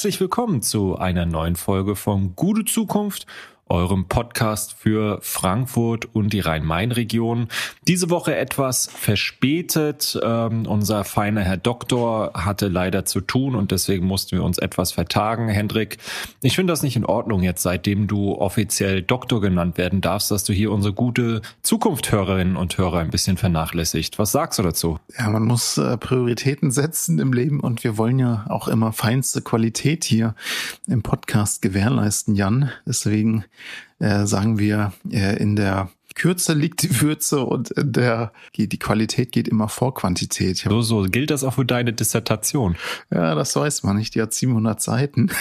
Herzlich willkommen zu einer neuen Folge von Gute Zukunft eurem Podcast für Frankfurt und die Rhein-Main-Region. Diese Woche etwas verspätet. Ähm, unser feiner Herr Doktor hatte leider zu tun und deswegen mussten wir uns etwas vertagen. Hendrik, ich finde das nicht in Ordnung jetzt, seitdem du offiziell Doktor genannt werden darfst, dass du hier unsere gute Zukunftshörerinnen und Hörer ein bisschen vernachlässigt. Was sagst du dazu? Ja, man muss äh, Prioritäten setzen im Leben und wir wollen ja auch immer feinste Qualität hier im Podcast gewährleisten, Jan. Deswegen äh, sagen wir, äh, in der Kürze liegt die Würze und in der die Qualität geht immer vor Quantität. So, so gilt das auch für deine Dissertation. Ja, das weiß man nicht. Die hat 700 Seiten.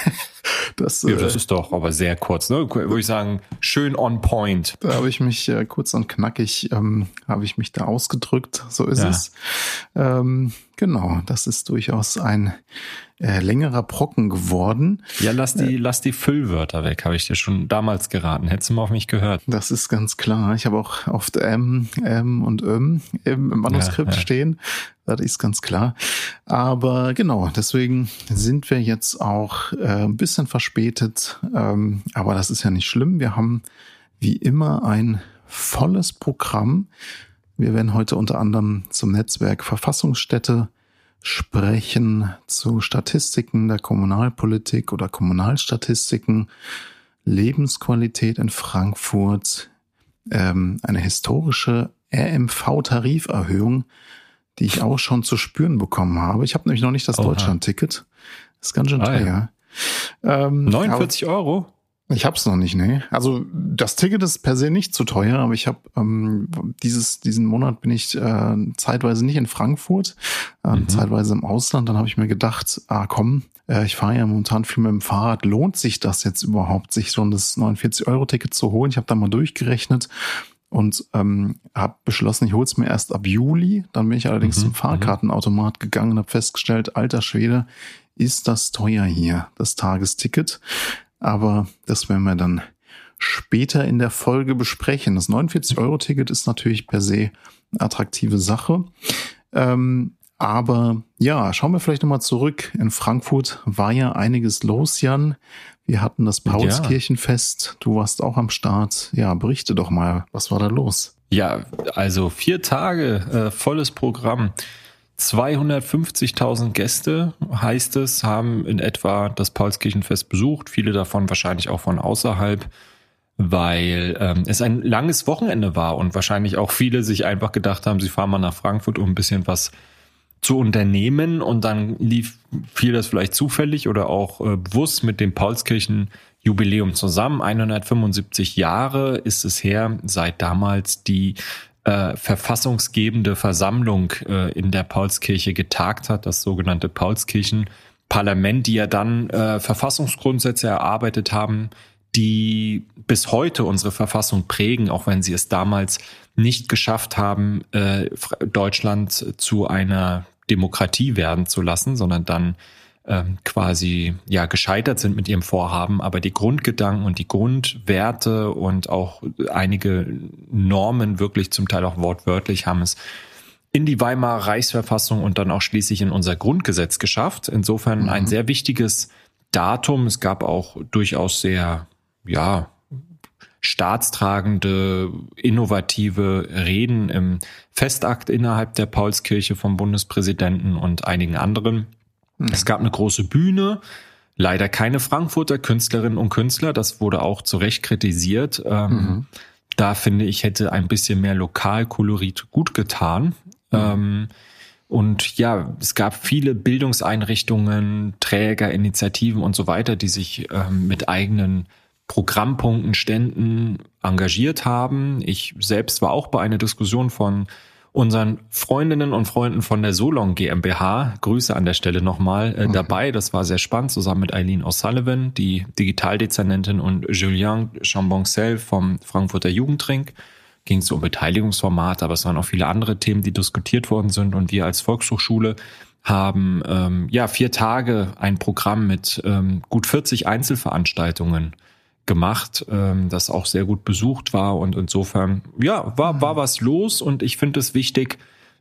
Das, ja, das äh, ist doch aber sehr kurz, ne? Würde ich sagen, schön on point. Da habe ich mich äh, kurz und knackig ähm, habe ich mich da ausgedrückt. So ist ja. es. Ähm, genau, das ist durchaus ein äh, längerer Brocken geworden. Ja, lass die, äh, lass die Füllwörter weg, habe ich dir schon damals geraten. Hättest du mal auf mich gehört. Das ist ganz klar. Ich habe auch oft M, M und M im Manuskript ja, ja. stehen. Das ist ganz klar. Aber genau, deswegen sind wir jetzt auch äh, ein bisschen verspätet. Ähm, aber das ist ja nicht schlimm. Wir haben wie immer ein volles Programm. Wir werden heute unter anderem zum Netzwerk Verfassungsstätte sprechen zu Statistiken der Kommunalpolitik oder Kommunalstatistiken, Lebensqualität in Frankfurt, ähm, eine historische RMV-Tariferhöhung, die ich auch schon zu spüren bekommen habe. Ich habe nämlich noch nicht das Deutschland-Ticket. ist ganz schön ah, teuer. Ja. Ähm, 49 Euro? Ich hab's noch nicht, nee. Also das Ticket ist per se nicht zu teuer, aber ich habe ähm, dieses diesen Monat bin ich äh, zeitweise nicht in Frankfurt, äh, mhm. zeitweise im Ausland. Dann habe ich mir gedacht, ah komm, äh, ich fahre ja momentan viel mit dem Fahrrad. Lohnt sich das jetzt überhaupt, sich so das 49 Euro Ticket zu holen? Ich habe da mal durchgerechnet und ähm, habe beschlossen, ich hol's mir erst ab Juli. Dann bin ich allerdings mhm. zum. Fahrkartenautomat gegangen und habe festgestellt, alter Schwede, ist das teuer hier, das Tagesticket. Aber das werden wir dann später in der Folge besprechen. Das 49-Euro-Ticket ist natürlich per se eine attraktive Sache. Ähm, aber ja, schauen wir vielleicht nochmal zurück. In Frankfurt war ja einiges los, Jan. Wir hatten das Paulskirchenfest. Du warst auch am Start. Ja, berichte doch mal, was war da los? Ja, also vier Tage, äh, volles Programm. 250.000 Gäste, heißt es, haben in etwa das Paulskirchenfest besucht. Viele davon wahrscheinlich auch von außerhalb, weil ähm, es ein langes Wochenende war und wahrscheinlich auch viele sich einfach gedacht haben, sie fahren mal nach Frankfurt, um ein bisschen was zu unternehmen. Und dann lief viel das vielleicht zufällig oder auch äh, bewusst mit dem Paulskirchen Jubiläum zusammen. 175 Jahre ist es her, seit damals die äh, verfassungsgebende Versammlung äh, in der Paulskirche getagt hat, das sogenannte Paulskirchenparlament, die ja dann äh, Verfassungsgrundsätze erarbeitet haben, die bis heute unsere Verfassung prägen, auch wenn sie es damals nicht geschafft haben, äh, Deutschland zu einer Demokratie werden zu lassen, sondern dann ähm, quasi ja gescheitert sind mit ihrem Vorhaben, aber die Grundgedanken und die Grundwerte und auch einige Normen wirklich zum Teil auch wortwörtlich haben es in die Weimarer Reichsverfassung und dann auch schließlich in unser Grundgesetz geschafft. Insofern mhm. ein sehr wichtiges Datum. Es gab auch durchaus sehr, ja, staatstragende, innovative Reden im Festakt innerhalb der Paulskirche vom Bundespräsidenten und einigen anderen. Mhm. Es gab eine große Bühne, leider keine Frankfurter Künstlerinnen und Künstler, das wurde auch zu Recht kritisiert. Ähm, mhm. Da finde ich, hätte ein bisschen mehr Lokalkolorit gut getan. Mhm. Ähm, und ja, es gab viele Bildungseinrichtungen, Träger, Initiativen und so weiter, die sich ähm, mit eigenen Programmpunkten, Ständen engagiert haben. Ich selbst war auch bei einer Diskussion von unseren Freundinnen und Freunden von der Solon GmbH, Grüße an der Stelle nochmal, äh, okay. dabei. Das war sehr spannend, zusammen mit Eileen O'Sullivan, die Digitaldezernentin und Julien Chamboncel vom Frankfurter Jugendring. Ging es um Beteiligungsformate, aber es waren auch viele andere Themen, die diskutiert worden sind. Und wir als Volkshochschule haben ähm, ja vier Tage ein Programm mit ähm, gut 40 Einzelveranstaltungen gemacht, ähm, das auch sehr gut besucht war und insofern, ja, war, war was los und ich finde es wichtig,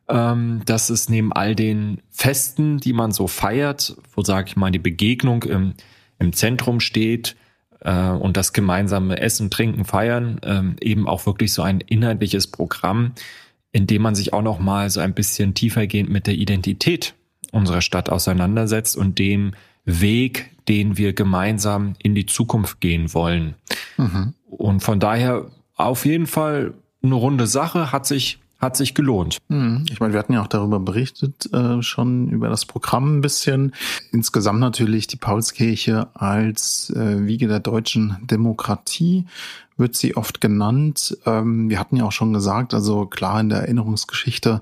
ähm, dass es neben all den Festen, die man so feiert, wo, sage ich mal, die Begegnung im, im Zentrum steht äh, und das gemeinsame Essen, Trinken, Feiern, ähm, eben auch wirklich so ein inhaltliches Programm, in dem man sich auch noch mal so ein bisschen tiefergehend mit der Identität unserer Stadt auseinandersetzt und dem Weg, den wir gemeinsam in die Zukunft gehen wollen. Mhm. Und von daher auf jeden Fall eine runde Sache, hat sich hat sich gelohnt. Mhm. Ich meine, wir hatten ja auch darüber berichtet, äh, schon über das Programm ein bisschen. Insgesamt natürlich die Paulskirche als äh, Wiege der deutschen Demokratie wird sie oft genannt. Ähm, wir hatten ja auch schon gesagt, also klar in der Erinnerungsgeschichte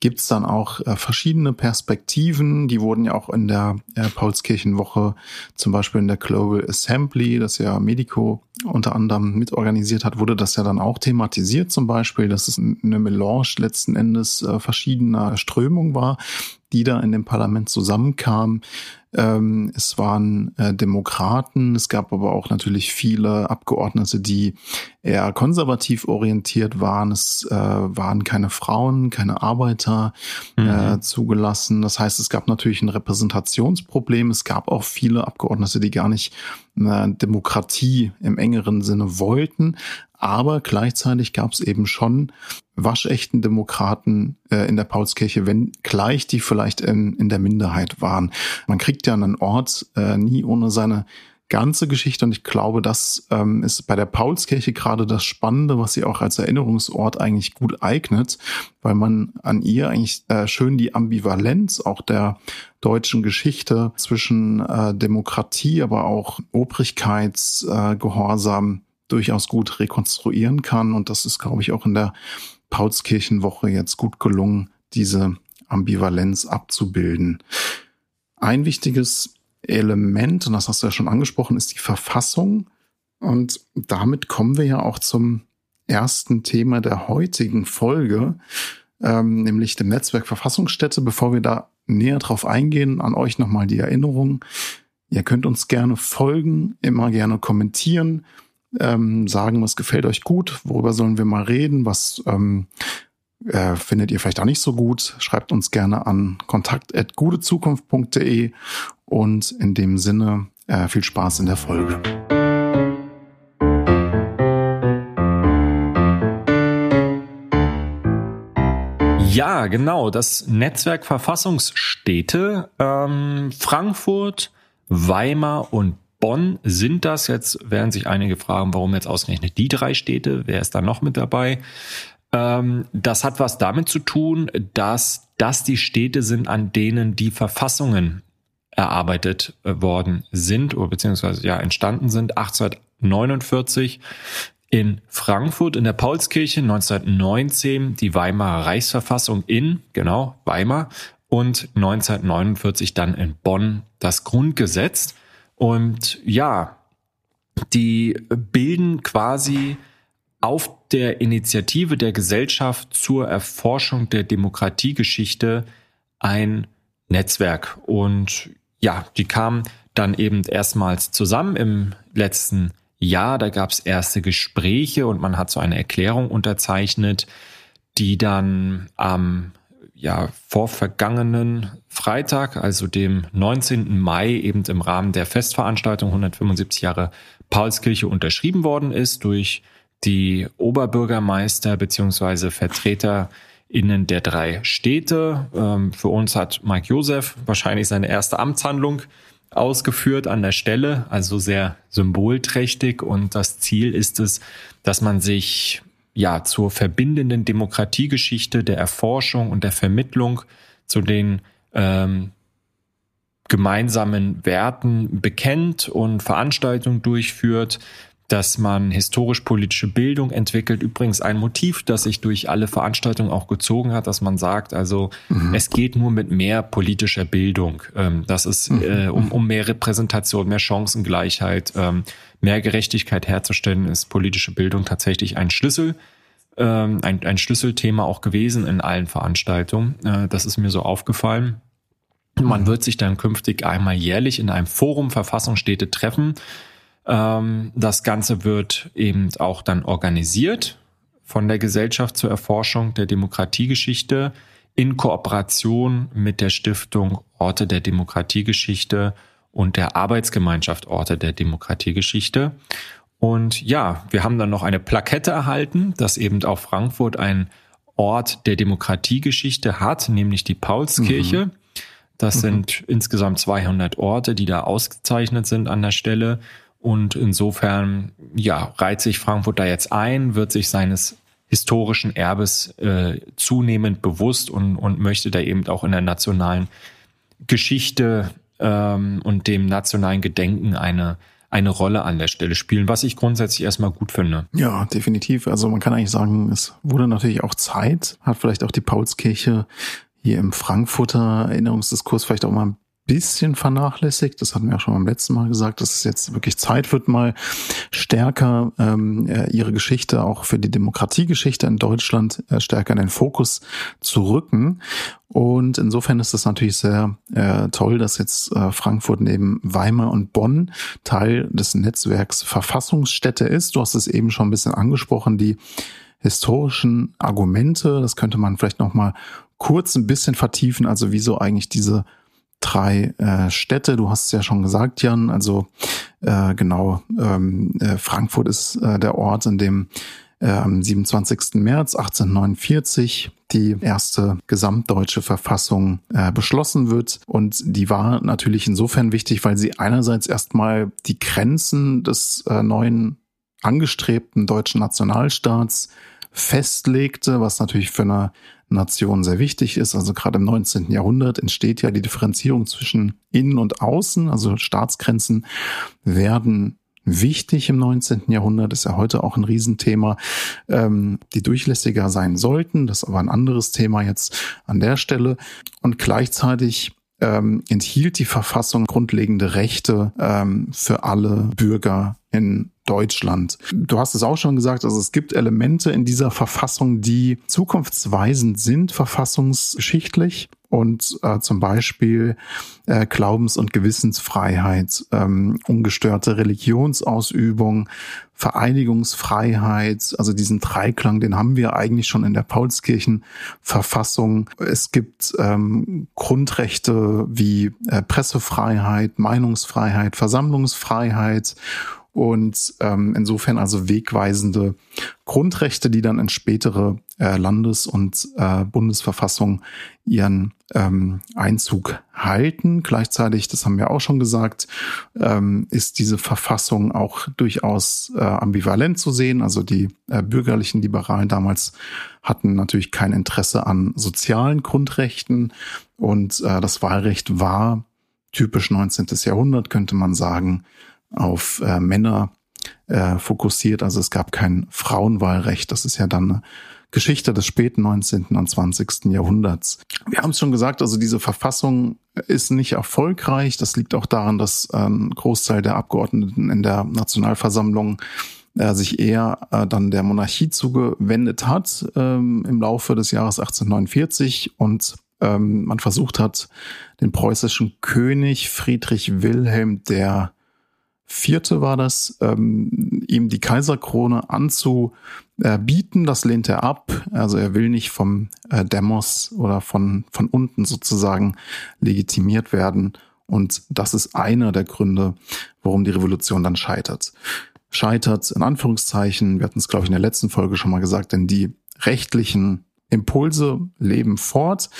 gibt's dann auch äh, verschiedene Perspektiven. Die wurden ja auch in der äh, Paulskirchenwoche, zum Beispiel in der Global Assembly, das ja Medico unter anderem mitorganisiert hat, wurde das ja dann auch thematisiert zum Beispiel, dass es eine Melange letzten Endes äh, verschiedener Strömungen war, die da in dem Parlament zusammenkamen. Ähm, es waren äh, Demokraten, es gab aber auch natürlich viele Abgeordnete, die eher konservativ orientiert waren. Es äh, waren keine Frauen, keine Arbeiter äh, mhm. äh, zugelassen. Das heißt, es gab natürlich ein Repräsentationsproblem. Es gab auch viele Abgeordnete, die gar nicht eine Demokratie im engeren Sinne wollten. Aber gleichzeitig gab es eben schon waschechten Demokraten äh, in der Paulskirche, wenn gleich die vielleicht in, in der Minderheit waren. Man kriegt ja einen Ort äh, nie ohne seine ganze Geschichte und ich glaube, das ähm, ist bei der Paulskirche gerade das Spannende, was sie auch als Erinnerungsort eigentlich gut eignet, weil man an ihr eigentlich äh, schön die Ambivalenz auch der deutschen Geschichte zwischen äh, Demokratie, aber auch Obrigkeitsgehorsam äh, durchaus gut rekonstruieren kann und das ist, glaube ich, auch in der Paulskirchenwoche jetzt gut gelungen, diese Ambivalenz abzubilden. Ein wichtiges Element, und das hast du ja schon angesprochen, ist die Verfassung. Und damit kommen wir ja auch zum ersten Thema der heutigen Folge, ähm, nämlich dem Netzwerk Verfassungsstätte. Bevor wir da näher drauf eingehen, an euch nochmal die Erinnerung. Ihr könnt uns gerne folgen, immer gerne kommentieren ähm, sagen, was gefällt euch gut, worüber sollen wir mal reden, was ähm, äh, findet ihr vielleicht auch nicht so gut, schreibt uns gerne an kontakt.gutezukunft.de und in dem Sinne äh, viel Spaß in der Folge. Ja, genau. Das Netzwerk Verfassungsstädte ähm, Frankfurt, Weimar und Bonn sind das. Jetzt werden sich einige fragen, warum jetzt ausgerechnet die drei Städte? Wer ist da noch mit dabei? Ähm, das hat was damit zu tun, dass das die Städte sind, an denen die Verfassungen erarbeitet äh, worden sind oder beziehungsweise ja entstanden sind. 1849 in Frankfurt in der Paulskirche, 1919 die Weimarer Reichsverfassung in, genau, Weimar und 1949 dann in Bonn das Grundgesetz. Und ja, die bilden quasi auf der Initiative der Gesellschaft zur Erforschung der Demokratiegeschichte ein Netzwerk. Und ja, die kamen dann eben erstmals zusammen im letzten Jahr. Da gab es erste Gespräche und man hat so eine Erklärung unterzeichnet, die dann am ja, vorvergangenen Freitag, also dem 19. Mai, eben im Rahmen der Festveranstaltung 175 Jahre Paulskirche unterschrieben worden ist durch die Oberbürgermeister beziehungsweise VertreterInnen der drei Städte. Ähm, für uns hat Mike Josef wahrscheinlich seine erste Amtshandlung ausgeführt an der Stelle, also sehr symbolträchtig. Und das Ziel ist es, dass man sich ja zur verbindenden Demokratiegeschichte der Erforschung und der Vermittlung zu den ähm, gemeinsamen Werten bekennt und Veranstaltungen durchführt, dass man historisch-politische Bildung entwickelt. Übrigens ein Motiv, das sich durch alle Veranstaltungen auch gezogen hat, dass man sagt, also mhm. es geht nur mit mehr politischer Bildung. Ähm, das ist mhm. äh, um, um mehr Repräsentation, mehr Chancengleichheit, ähm, mehr Gerechtigkeit herzustellen, ist politische Bildung tatsächlich ein Schlüssel. Ähm, ein, ein Schlüsselthema auch gewesen in allen Veranstaltungen. Äh, das ist mir so aufgefallen. Man mhm. wird sich dann künftig einmal jährlich in einem Forum Verfassungsstädte treffen ähm, das Ganze wird eben auch dann organisiert von der Gesellschaft zur Erforschung der Demokratiegeschichte in Kooperation mit der Stiftung Orte der Demokratiegeschichte und der Arbeitsgemeinschaft Orte der Demokratiegeschichte. Und ja, wir haben dann noch eine Plakette erhalten, dass eben auch Frankfurt ein Ort der Demokratiegeschichte hat, nämlich die Paulskirche. Mhm. Das mhm. sind insgesamt 200 Orte, die da ausgezeichnet sind an der Stelle. Und insofern, ja, reiht sich Frankfurt da jetzt ein, wird sich seines historischen Erbes äh, zunehmend bewusst und, und möchte da eben auch in der nationalen Geschichte ähm, und dem nationalen Gedenken eine eine Rolle an der Stelle spielen, was ich grundsätzlich erstmal gut finde. Ja, definitiv. Also man kann eigentlich sagen, es wurde natürlich auch Zeit, hat vielleicht auch die Paulskirche hier im Frankfurter Erinnerungsdiskurs vielleicht auch mal ein bisschen vernachlässigt. Das hatten wir auch schon beim letzten Mal gesagt, dass es jetzt wirklich Zeit wird, mal stärker ähm, äh, ihre Geschichte auch für die Demokratiegeschichte in Deutschland äh, stärker in den Fokus zu rücken. Und insofern ist es natürlich sehr äh, toll, dass jetzt äh, Frankfurt neben Weimar und Bonn Teil des Netzwerks Verfassungsstätte ist. Du hast es eben schon ein bisschen angesprochen, die historischen Argumente. Das könnte man vielleicht noch mal kurz ein bisschen vertiefen. Also wieso eigentlich diese drei äh, Städte. Du hast es ja schon gesagt, Jan. Also äh, genau, ähm, äh, Frankfurt ist äh, der Ort, in dem äh, am 27. März 1849 die erste gesamtdeutsche Verfassung äh, beschlossen wird. Und die war natürlich insofern wichtig, weil sie einerseits erstmal die Grenzen des äh, neuen angestrebten deutschen Nationalstaats festlegte, was natürlich für eine Nation sehr wichtig ist. Also gerade im 19. Jahrhundert entsteht ja die Differenzierung zwischen Innen und Außen. Also Staatsgrenzen werden wichtig im 19. Jahrhundert, ist ja heute auch ein Riesenthema, ähm, die durchlässiger sein sollten. Das ist aber ein anderes Thema jetzt an der Stelle. Und gleichzeitig ähm, enthielt die Verfassung grundlegende Rechte ähm, für alle Bürger in Deutschland. Du hast es auch schon gesagt, also es gibt Elemente in dieser Verfassung, die zukunftsweisend sind, verfassungsgeschichtlich und äh, zum Beispiel äh, Glaubens- und Gewissensfreiheit, ähm, ungestörte Religionsausübung, Vereinigungsfreiheit, also diesen Dreiklang, den haben wir eigentlich schon in der Paulskirchenverfassung. Es gibt ähm, Grundrechte wie äh, Pressefreiheit, Meinungsfreiheit, Versammlungsfreiheit und ähm, insofern also wegweisende Grundrechte, die dann in spätere äh, Landes- und äh, Bundesverfassung ihren ähm, Einzug halten. Gleichzeitig, das haben wir auch schon gesagt, ähm, ist diese Verfassung auch durchaus äh, ambivalent zu sehen. Also die äh, bürgerlichen Liberalen damals hatten natürlich kein Interesse an sozialen Grundrechten und äh, das Wahlrecht war typisch 19. Jahrhundert, könnte man sagen, auf äh, Männer äh, fokussiert. Also es gab kein Frauenwahlrecht. Das ist ja dann eine Geschichte des späten 19. und 20. Jahrhunderts. Wir haben es schon gesagt, also diese Verfassung ist nicht erfolgreich. Das liegt auch daran, dass ein Großteil der Abgeordneten in der Nationalversammlung äh, sich eher äh, dann der Monarchie zugewendet hat ähm, im Laufe des Jahres 1849 und ähm, man versucht hat, den preußischen König Friedrich Wilhelm der vierte war das, ähm, ihm die Kaiserkrone anzubieten. Das lehnt er ab. Also er will nicht vom äh, Demos oder von, von unten sozusagen legitimiert werden. Und das ist einer der Gründe, warum die Revolution dann scheitert. Scheitert in Anführungszeichen, wir hatten es, glaube ich, in der letzten Folge schon mal gesagt, denn die rechtlichen Impulse leben fort.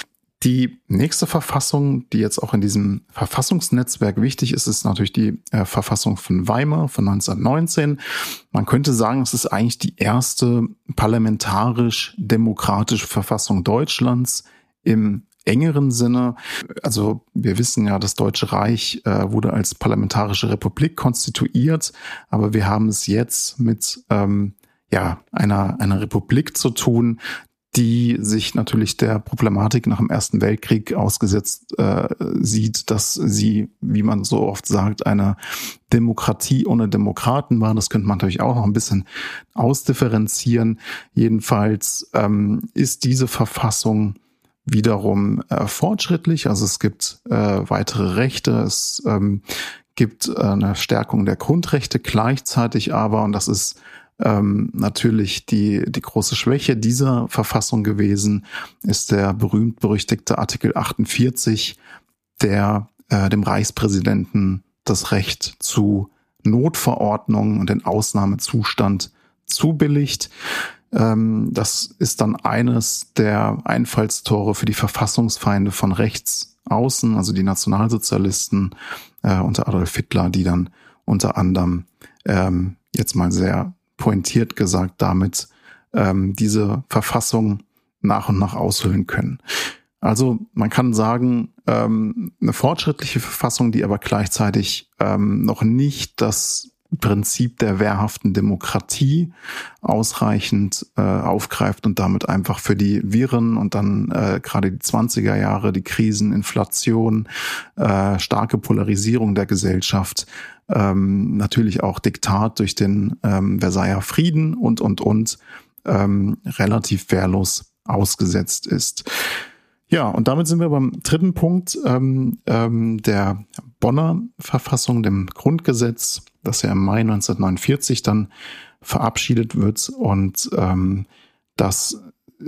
Die nächste Verfassung, die jetzt auch in diesem Verfassungsnetzwerk wichtig ist, ist natürlich die äh, Verfassung von Weimar von 1919. Man könnte sagen, es ist eigentlich die erste parlamentarisch-demokratische Verfassung Deutschlands im engeren Sinne. Also wir wissen ja, das Deutsche Reich äh, wurde als parlamentarische Republik konstituiert, aber wir haben es jetzt mit ähm, ja, einer, einer Republik zu tun, die sich natürlich der Problematik nach dem Ersten Weltkrieg ausgesetzt äh, sieht, dass sie, wie man so oft sagt, eine Demokratie ohne Demokraten war. Das könnte man natürlich auch noch ein bisschen ausdifferenzieren. Jedenfalls ähm, ist diese Verfassung wiederum äh, fortschrittlich. Also es gibt äh, weitere Rechte, es ähm, gibt äh, eine Stärkung der Grundrechte gleichzeitig aber, und das ist ähm, natürlich die, die große Schwäche dieser Verfassung gewesen, ist der berühmt-berüchtigte Artikel 48, der äh, dem Reichspräsidenten das Recht zu Notverordnungen und den Ausnahmezustand zubilligt. Ähm, das ist dann eines der Einfallstore für die Verfassungsfeinde von rechts außen, also die Nationalsozialisten äh, unter Adolf Hitler, die dann unter anderem ähm, jetzt mal sehr pointiert gesagt damit ähm, diese Verfassung nach und nach aushöhlen können. Also man kann sagen, ähm, eine fortschrittliche Verfassung, die aber gleichzeitig ähm, noch nicht das Prinzip der wehrhaften Demokratie ausreichend äh, aufgreift und damit einfach für die Viren und dann äh, gerade die 20er Jahre, die Krisen, Inflation, äh, starke Polarisierung der Gesellschaft, ähm, natürlich auch Diktat durch den ähm, Versailler Frieden und, und, und ähm, relativ wehrlos ausgesetzt ist. Ja, und damit sind wir beim dritten Punkt ähm, ähm, der Bonner Verfassung, dem Grundgesetz, das ja im Mai 1949 dann verabschiedet wird und ähm, das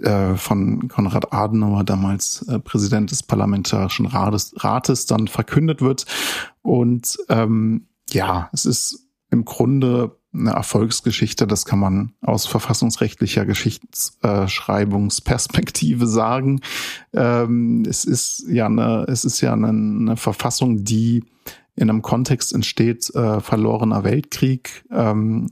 äh, von Konrad Adenauer, damals äh, Präsident des Parlamentarischen Rates, Rates, dann verkündet wird. Und ähm, ja, es ist im Grunde eine Erfolgsgeschichte, das kann man aus verfassungsrechtlicher Geschichtsschreibungsperspektive sagen. Ähm, es ist ja eine, es ist ja eine, eine Verfassung, die in einem Kontext entsteht, äh, verlorener Weltkrieg, ähm,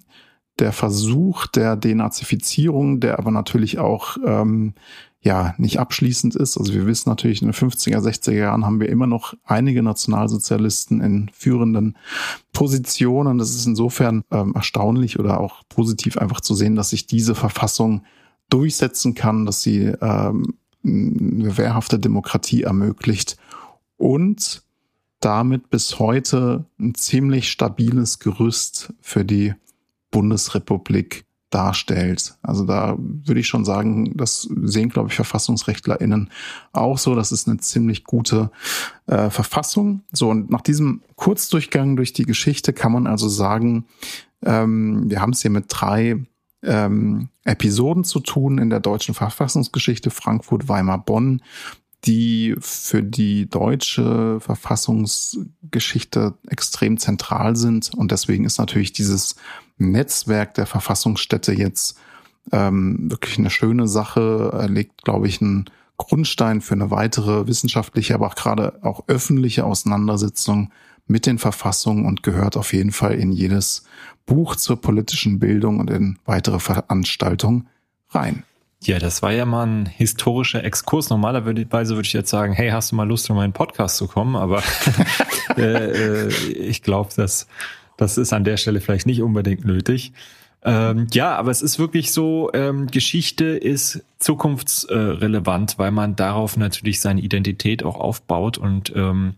der Versuch der Denazifizierung, der aber natürlich auch ähm, ja nicht abschließend ist. Also wir wissen natürlich, in den 50er, 60er Jahren haben wir immer noch einige Nationalsozialisten in führenden Positionen. Das ist insofern ähm, erstaunlich oder auch positiv einfach zu sehen, dass sich diese Verfassung durchsetzen kann, dass sie ähm, eine wehrhafte Demokratie ermöglicht und damit bis heute ein ziemlich stabiles Gerüst für die Bundesrepublik darstellt. Also da würde ich schon sagen, das sehen, glaube ich, VerfassungsrechtlerInnen auch so. Das ist eine ziemlich gute äh, Verfassung. So, und nach diesem Kurzdurchgang durch die Geschichte kann man also sagen, ähm, wir haben es hier mit drei ähm, Episoden zu tun in der deutschen Verfassungsgeschichte, Frankfurt, Weimar, Bonn, die für die deutsche Verfassungsgeschichte extrem zentral sind. Und deswegen ist natürlich dieses Netzwerk der Verfassungsstätte jetzt ähm, wirklich eine schöne Sache, er legt, glaube ich, einen Grundstein für eine weitere wissenschaftliche, aber auch gerade auch öffentliche Auseinandersetzung mit den Verfassungen und gehört auf jeden Fall in jedes Buch zur politischen Bildung und in weitere Veranstaltungen rein. Ja, das war ja mal ein historischer Exkurs. Normalerweise würde ich jetzt sagen, hey, hast du mal Lust, in meinen Podcast zu kommen? Aber äh, äh, ich glaube, dass das ist an der Stelle vielleicht nicht unbedingt nötig. Ähm, ja, aber es ist wirklich so, ähm, Geschichte ist zukunftsrelevant, weil man darauf natürlich seine Identität auch aufbaut und ähm,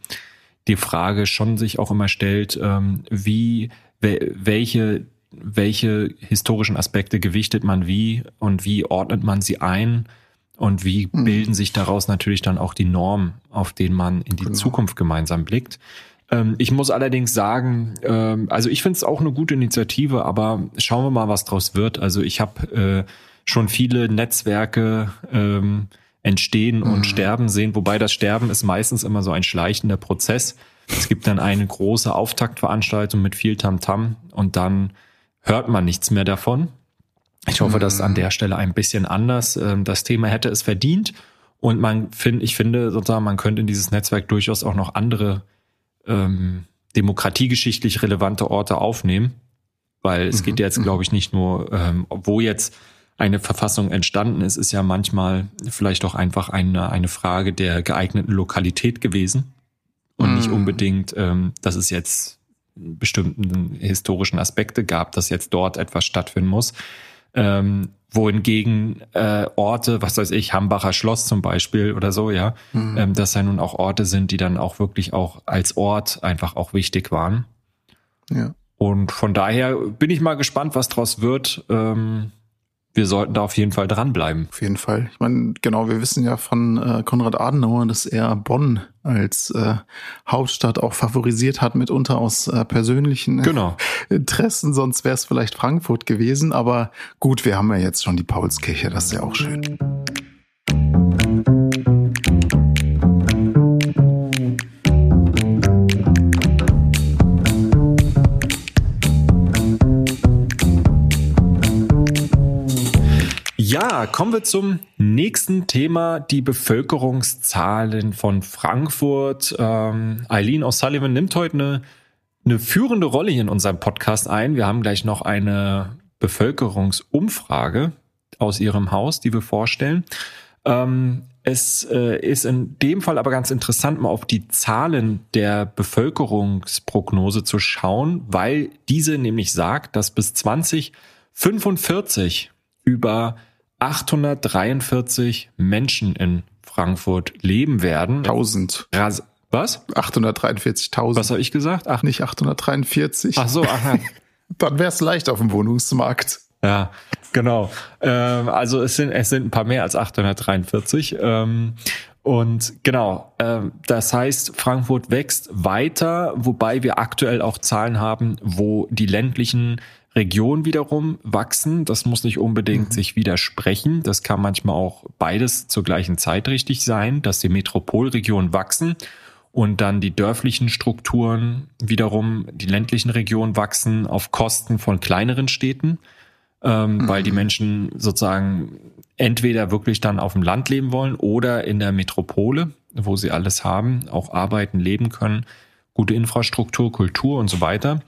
die Frage schon sich auch immer stellt, ähm, wie, welche, welche historischen Aspekte gewichtet man wie und wie ordnet man sie ein und wie mhm. bilden sich daraus natürlich dann auch die Normen, auf denen man in die genau. Zukunft gemeinsam blickt. Ähm, ich muss allerdings sagen, ähm, also ich finde es auch eine gute Initiative, aber schauen wir mal, was draus wird. Also ich habe äh, schon viele Netzwerke ähm, entstehen mhm. und sterben sehen, wobei das Sterben ist meistens immer so ein schleichender Prozess. Es gibt dann eine große Auftaktveranstaltung mit viel Tamtam -Tam und dann hört man nichts mehr davon. Ich hoffe, mhm. dass an der Stelle ein bisschen anders. Ähm, das Thema hätte es verdient und man finde, ich finde sozusagen, man könnte in dieses Netzwerk durchaus auch noch andere ähm, demokratiegeschichtlich relevante Orte aufnehmen, weil es mhm. geht jetzt, glaube ich, nicht nur, ähm, wo jetzt eine Verfassung entstanden ist, ist ja manchmal vielleicht auch einfach eine, eine Frage der geeigneten Lokalität gewesen und mhm. nicht unbedingt, ähm, dass es jetzt bestimmten historischen Aspekte gab, dass jetzt dort etwas stattfinden muss. Ähm, wohingegen äh, Orte, was weiß ich, Hambacher Schloss zum Beispiel oder so, ja, mhm. ähm, das ja nun auch Orte sind, die dann auch wirklich auch als Ort einfach auch wichtig waren. Ja. Und von daher bin ich mal gespannt, was draus wird. Ähm, wir sollten da auf jeden Fall dranbleiben. Auf jeden Fall. Ich meine, genau, wir wissen ja von äh, Konrad Adenauer, dass er Bonn als äh, Hauptstadt auch favorisiert hat, mitunter aus äh, persönlichen genau. Interessen. Sonst wäre es vielleicht Frankfurt gewesen. Aber gut, wir haben ja jetzt schon die Paulskirche, das ist ja auch schön. Ja, kommen wir zum nächsten Thema, die Bevölkerungszahlen von Frankfurt. Ähm, Eileen O'Sullivan nimmt heute eine, eine führende Rolle hier in unserem Podcast ein. Wir haben gleich noch eine Bevölkerungsumfrage aus ihrem Haus, die wir vorstellen. Ähm, es äh, ist in dem Fall aber ganz interessant, mal auf die Zahlen der Bevölkerungsprognose zu schauen, weil diese nämlich sagt, dass bis 2045 über 843 Menschen in Frankfurt leben werden. 1000. Ras was? 843.000. Was habe ich gesagt? Ach, nicht 843. Ach so, aha. Dann wäre es leicht auf dem Wohnungsmarkt. Ja, genau. Ähm, also es sind, es sind ein paar mehr als 843. Ähm, und genau, ähm, das heißt, Frankfurt wächst weiter, wobei wir aktuell auch Zahlen haben, wo die ländlichen Regionen wiederum wachsen. Das muss nicht unbedingt mhm. sich widersprechen. Das kann manchmal auch beides zur gleichen Zeit richtig sein, dass die Metropolregionen wachsen und dann die dörflichen Strukturen wiederum, die ländlichen Regionen wachsen auf Kosten von kleineren Städten, ähm, mhm. weil die Menschen sozusagen entweder wirklich dann auf dem Land leben wollen oder in der Metropole, wo sie alles haben, auch arbeiten, leben können, gute Infrastruktur, Kultur und so weiter.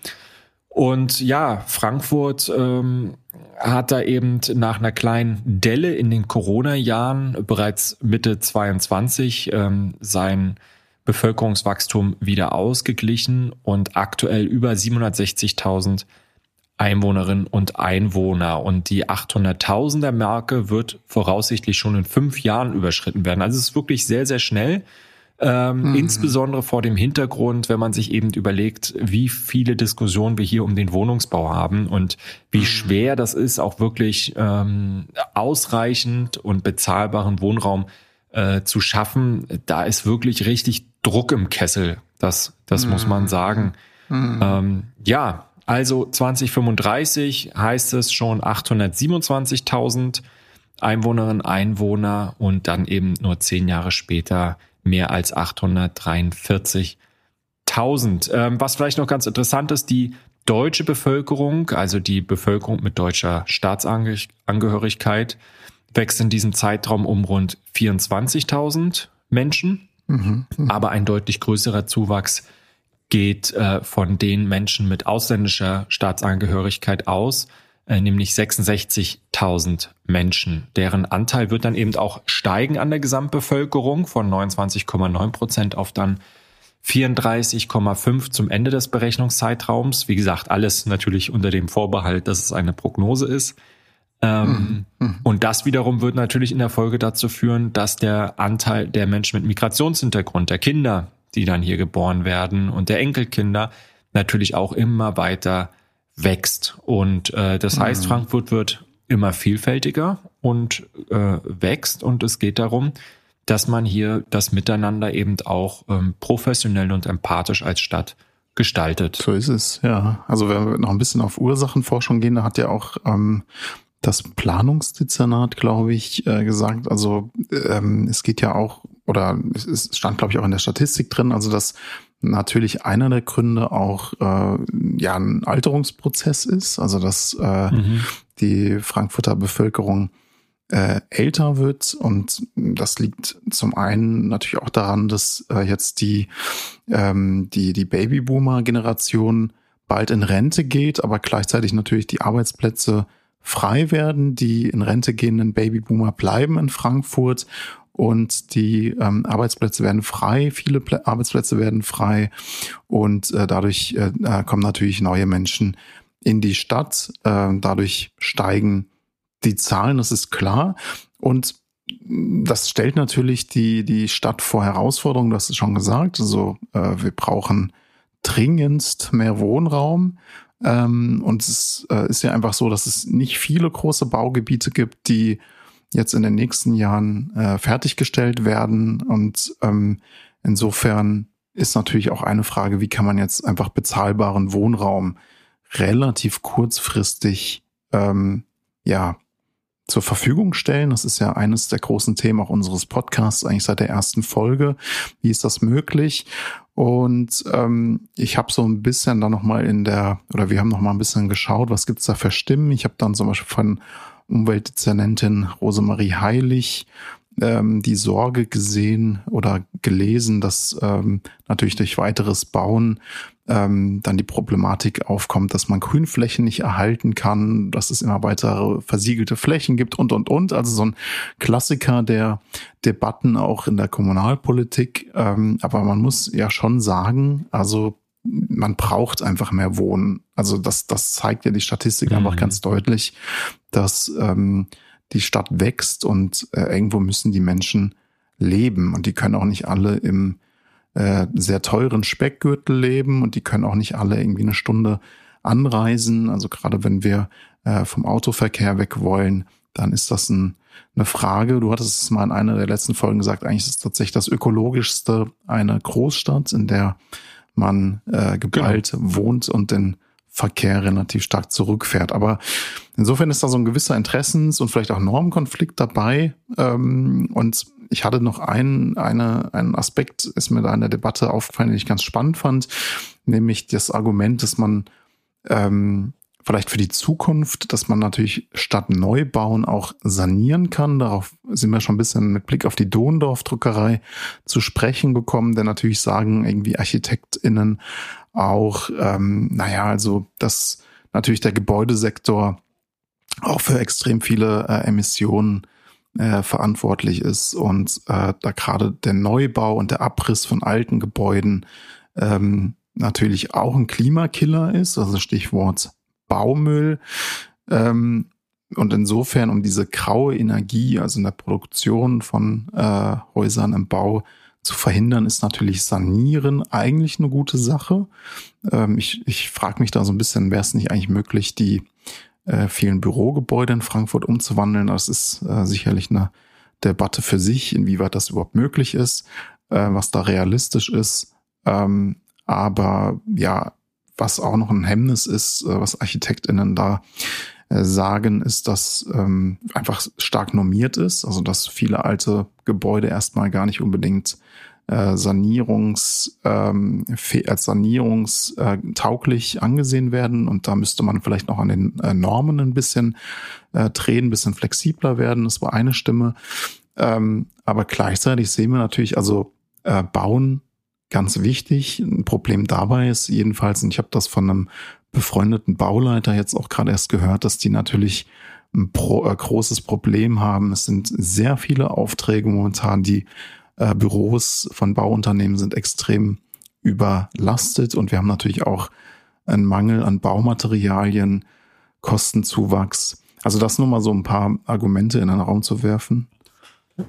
Und ja, Frankfurt ähm, hat da eben nach einer kleinen Delle in den Corona-Jahren bereits Mitte 22 ähm, sein Bevölkerungswachstum wieder ausgeglichen und aktuell über 760.000 Einwohnerinnen und Einwohner. Und die 800.000er Marke wird voraussichtlich schon in fünf Jahren überschritten werden. Also es ist wirklich sehr, sehr schnell. Ähm, mhm. Insbesondere vor dem Hintergrund, wenn man sich eben überlegt, wie viele Diskussionen wir hier um den Wohnungsbau haben und wie mhm. schwer das ist, auch wirklich ähm, ausreichend und bezahlbaren Wohnraum äh, zu schaffen. Da ist wirklich richtig Druck im Kessel. Das, das mhm. muss man mhm. sagen. Mhm. Ähm, ja, also 2035 heißt es schon 827.000 Einwohnerinnen, Einwohner und dann eben nur zehn Jahre später mehr als 843.000. Ähm, was vielleicht noch ganz interessant ist, die deutsche Bevölkerung, also die Bevölkerung mit deutscher Staatsangehörigkeit, wächst in diesem Zeitraum um rund 24.000 Menschen. Mhm, mh. Aber ein deutlich größerer Zuwachs geht äh, von den Menschen mit ausländischer Staatsangehörigkeit aus nämlich 66.000 Menschen. Deren Anteil wird dann eben auch steigen an der Gesamtbevölkerung von 29,9 Prozent auf dann 34,5 zum Ende des Berechnungszeitraums. Wie gesagt, alles natürlich unter dem Vorbehalt, dass es eine Prognose ist. Ähm, mhm. mhm. Und das wiederum wird natürlich in der Folge dazu führen, dass der Anteil der Menschen mit Migrationshintergrund, der Kinder, die dann hier geboren werden und der Enkelkinder natürlich auch immer weiter wächst. Und äh, das heißt, mhm. Frankfurt wird immer vielfältiger und äh, wächst. Und es geht darum, dass man hier das Miteinander eben auch ähm, professionell und empathisch als Stadt gestaltet. So ist es, ja. Also wenn wir noch ein bisschen auf Ursachenforschung gehen, da hat ja auch ähm, das Planungsdezernat, glaube ich, äh, gesagt, also ähm, es geht ja auch, oder es stand, glaube ich, auch in der Statistik drin, also dass natürlich einer der Gründe auch äh, ja ein Alterungsprozess ist, also dass äh, mhm. die Frankfurter Bevölkerung äh, älter wird. Und das liegt zum einen natürlich auch daran, dass äh, jetzt die ähm, die die Babyboomer Generation bald in Rente geht, aber gleichzeitig natürlich die Arbeitsplätze frei werden, die in Rente gehenden Babyboomer bleiben in Frankfurt und die ähm, Arbeitsplätze werden frei, viele Pl Arbeitsplätze werden frei und äh, dadurch äh, äh, kommen natürlich neue Menschen in die Stadt. Äh, dadurch steigen die Zahlen, das ist klar. Und das stellt natürlich die, die Stadt vor Herausforderungen, hast es schon gesagt. Also äh, wir brauchen dringendst mehr Wohnraum. Ähm, und es äh, ist ja einfach so, dass es nicht viele große Baugebiete gibt, die jetzt in den nächsten Jahren äh, fertiggestellt werden. Und ähm, insofern ist natürlich auch eine Frage, wie kann man jetzt einfach bezahlbaren Wohnraum relativ kurzfristig ähm, ja zur Verfügung stellen. Das ist ja eines der großen Themen auch unseres Podcasts, eigentlich seit der ersten Folge. Wie ist das möglich? Und ähm, ich habe so ein bisschen da nochmal in der, oder wir haben nochmal ein bisschen geschaut, was gibt's da für Stimmen. Ich habe dann zum Beispiel von Umweltdezernentin Rosemarie Heilig ähm, die Sorge gesehen oder gelesen, dass ähm, natürlich durch weiteres Bauen ähm, dann die Problematik aufkommt, dass man Grünflächen nicht erhalten kann, dass es immer weitere versiegelte Flächen gibt und, und, und. Also so ein Klassiker der Debatten auch in der Kommunalpolitik. Ähm, aber man muss ja schon sagen, also man braucht einfach mehr Wohnen. Also das, das zeigt ja die Statistik mhm. einfach ganz deutlich, dass ähm, die Stadt wächst und äh, irgendwo müssen die Menschen leben und die können auch nicht alle im äh, sehr teuren Speckgürtel leben und die können auch nicht alle irgendwie eine Stunde anreisen. Also gerade wenn wir äh, vom Autoverkehr weg wollen, dann ist das ein, eine Frage. Du hattest es mal in einer der letzten Folgen gesagt, eigentlich ist es tatsächlich das ökologischste eine Großstadt, in der man äh, geballt genau. wohnt und den Verkehr relativ stark zurückfährt. Aber insofern ist da so ein gewisser Interessens- und vielleicht auch Normkonflikt dabei. Ähm, und ich hatte noch einen, eine, einen Aspekt, ist mir da in der Debatte aufgefallen, den ich ganz spannend fand, nämlich das Argument, dass man ähm, vielleicht für die Zukunft, dass man natürlich statt Neubauen auch sanieren kann. Darauf sind wir schon ein bisschen mit Blick auf die Dohndorf-Druckerei zu sprechen gekommen, denn natürlich sagen irgendwie ArchitektInnen auch, ähm, naja, also dass natürlich der Gebäudesektor auch für extrem viele äh, Emissionen äh, verantwortlich ist und äh, da gerade der Neubau und der Abriss von alten Gebäuden ähm, natürlich auch ein Klimakiller ist, also Stichwort Baumüll. Ähm, und insofern, um diese graue Energie, also in der Produktion von äh, Häusern im Bau zu verhindern, ist natürlich Sanieren eigentlich eine gute Sache. Ähm, ich ich frage mich da so ein bisschen, wäre es nicht eigentlich möglich, die äh, vielen Bürogebäude in Frankfurt umzuwandeln? Das ist äh, sicherlich eine Debatte für sich, inwieweit das überhaupt möglich ist, äh, was da realistisch ist. Ähm, aber ja, was auch noch ein Hemmnis ist, äh, was ArchitektInnen da äh, sagen, ist, dass ähm, einfach stark normiert ist, also dass viele alte Gebäude erstmal gar nicht unbedingt äh, Sanierungs, ähm, als sanierungstauglich äh, angesehen werden. Und da müsste man vielleicht noch an den äh, Normen ein bisschen äh, drehen, ein bisschen flexibler werden. Das war eine Stimme. Ähm, aber gleichzeitig sehen wir natürlich, also äh, Bauen ganz wichtig. Ein Problem dabei ist jedenfalls, und ich habe das von einem befreundeten Bauleiter jetzt auch gerade erst gehört, dass die natürlich ein pro, äh, großes Problem haben. Es sind sehr viele Aufträge momentan, die äh, Büros von Bauunternehmen sind extrem überlastet und wir haben natürlich auch einen Mangel an Baumaterialien, Kostenzuwachs. Also das nur mal so ein paar Argumente in den Raum zu werfen.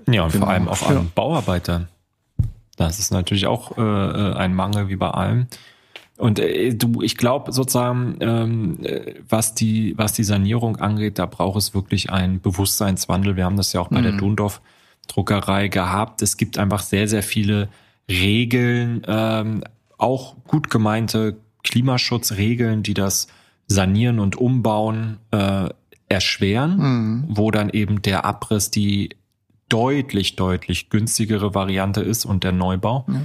Ja, und genau. vor allem auch an ja. Bauarbeitern. Das ist natürlich auch äh, äh ein Mangel wie bei allem. Und äh, du, ich glaube sozusagen, ähm, äh, was die was die Sanierung angeht, da braucht es wirklich einen Bewusstseinswandel. Wir haben das ja auch bei mhm. der Dundorf Druckerei gehabt. Es gibt einfach sehr sehr viele Regeln, ähm, auch gut gemeinte Klimaschutzregeln, die das Sanieren und Umbauen äh, erschweren, mhm. wo dann eben der Abriss die deutlich deutlich günstigere Variante ist und der Neubau. Ja.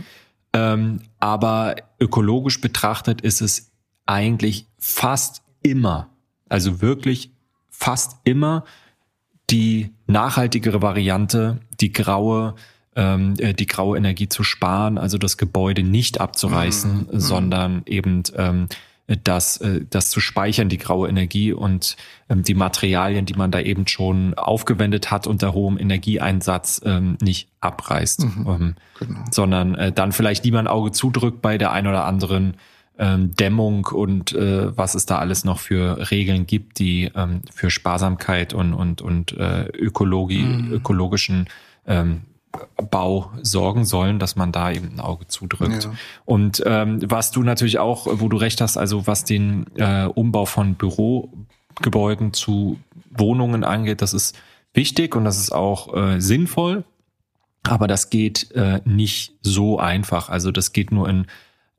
Ähm, aber ökologisch betrachtet ist es eigentlich fast immer, also wirklich fast immer die nachhaltigere Variante, die graue, ähm, äh, die graue Energie zu sparen, also das Gebäude nicht abzureißen, mhm. sondern eben ähm, das, äh, das zu speichern, die graue Energie und ähm, die Materialien, die man da eben schon aufgewendet hat unter hohem Energieeinsatz, ähm, nicht abreißt, mhm, ähm, genau. sondern äh, dann vielleicht lieber ein Auge zudrückt bei der ein oder anderen Dämmung und äh, was es da alles noch für Regeln gibt, die ähm, für Sparsamkeit und und und äh, Ökologie, mhm. ökologischen ähm, Bau sorgen sollen, dass man da eben ein Auge zudrückt. Ja. Und ähm, was du natürlich auch, wo du recht hast, also was den äh, Umbau von Bürogebäuden zu Wohnungen angeht, das ist wichtig und das ist auch äh, sinnvoll. Aber das geht äh, nicht so einfach. Also das geht nur in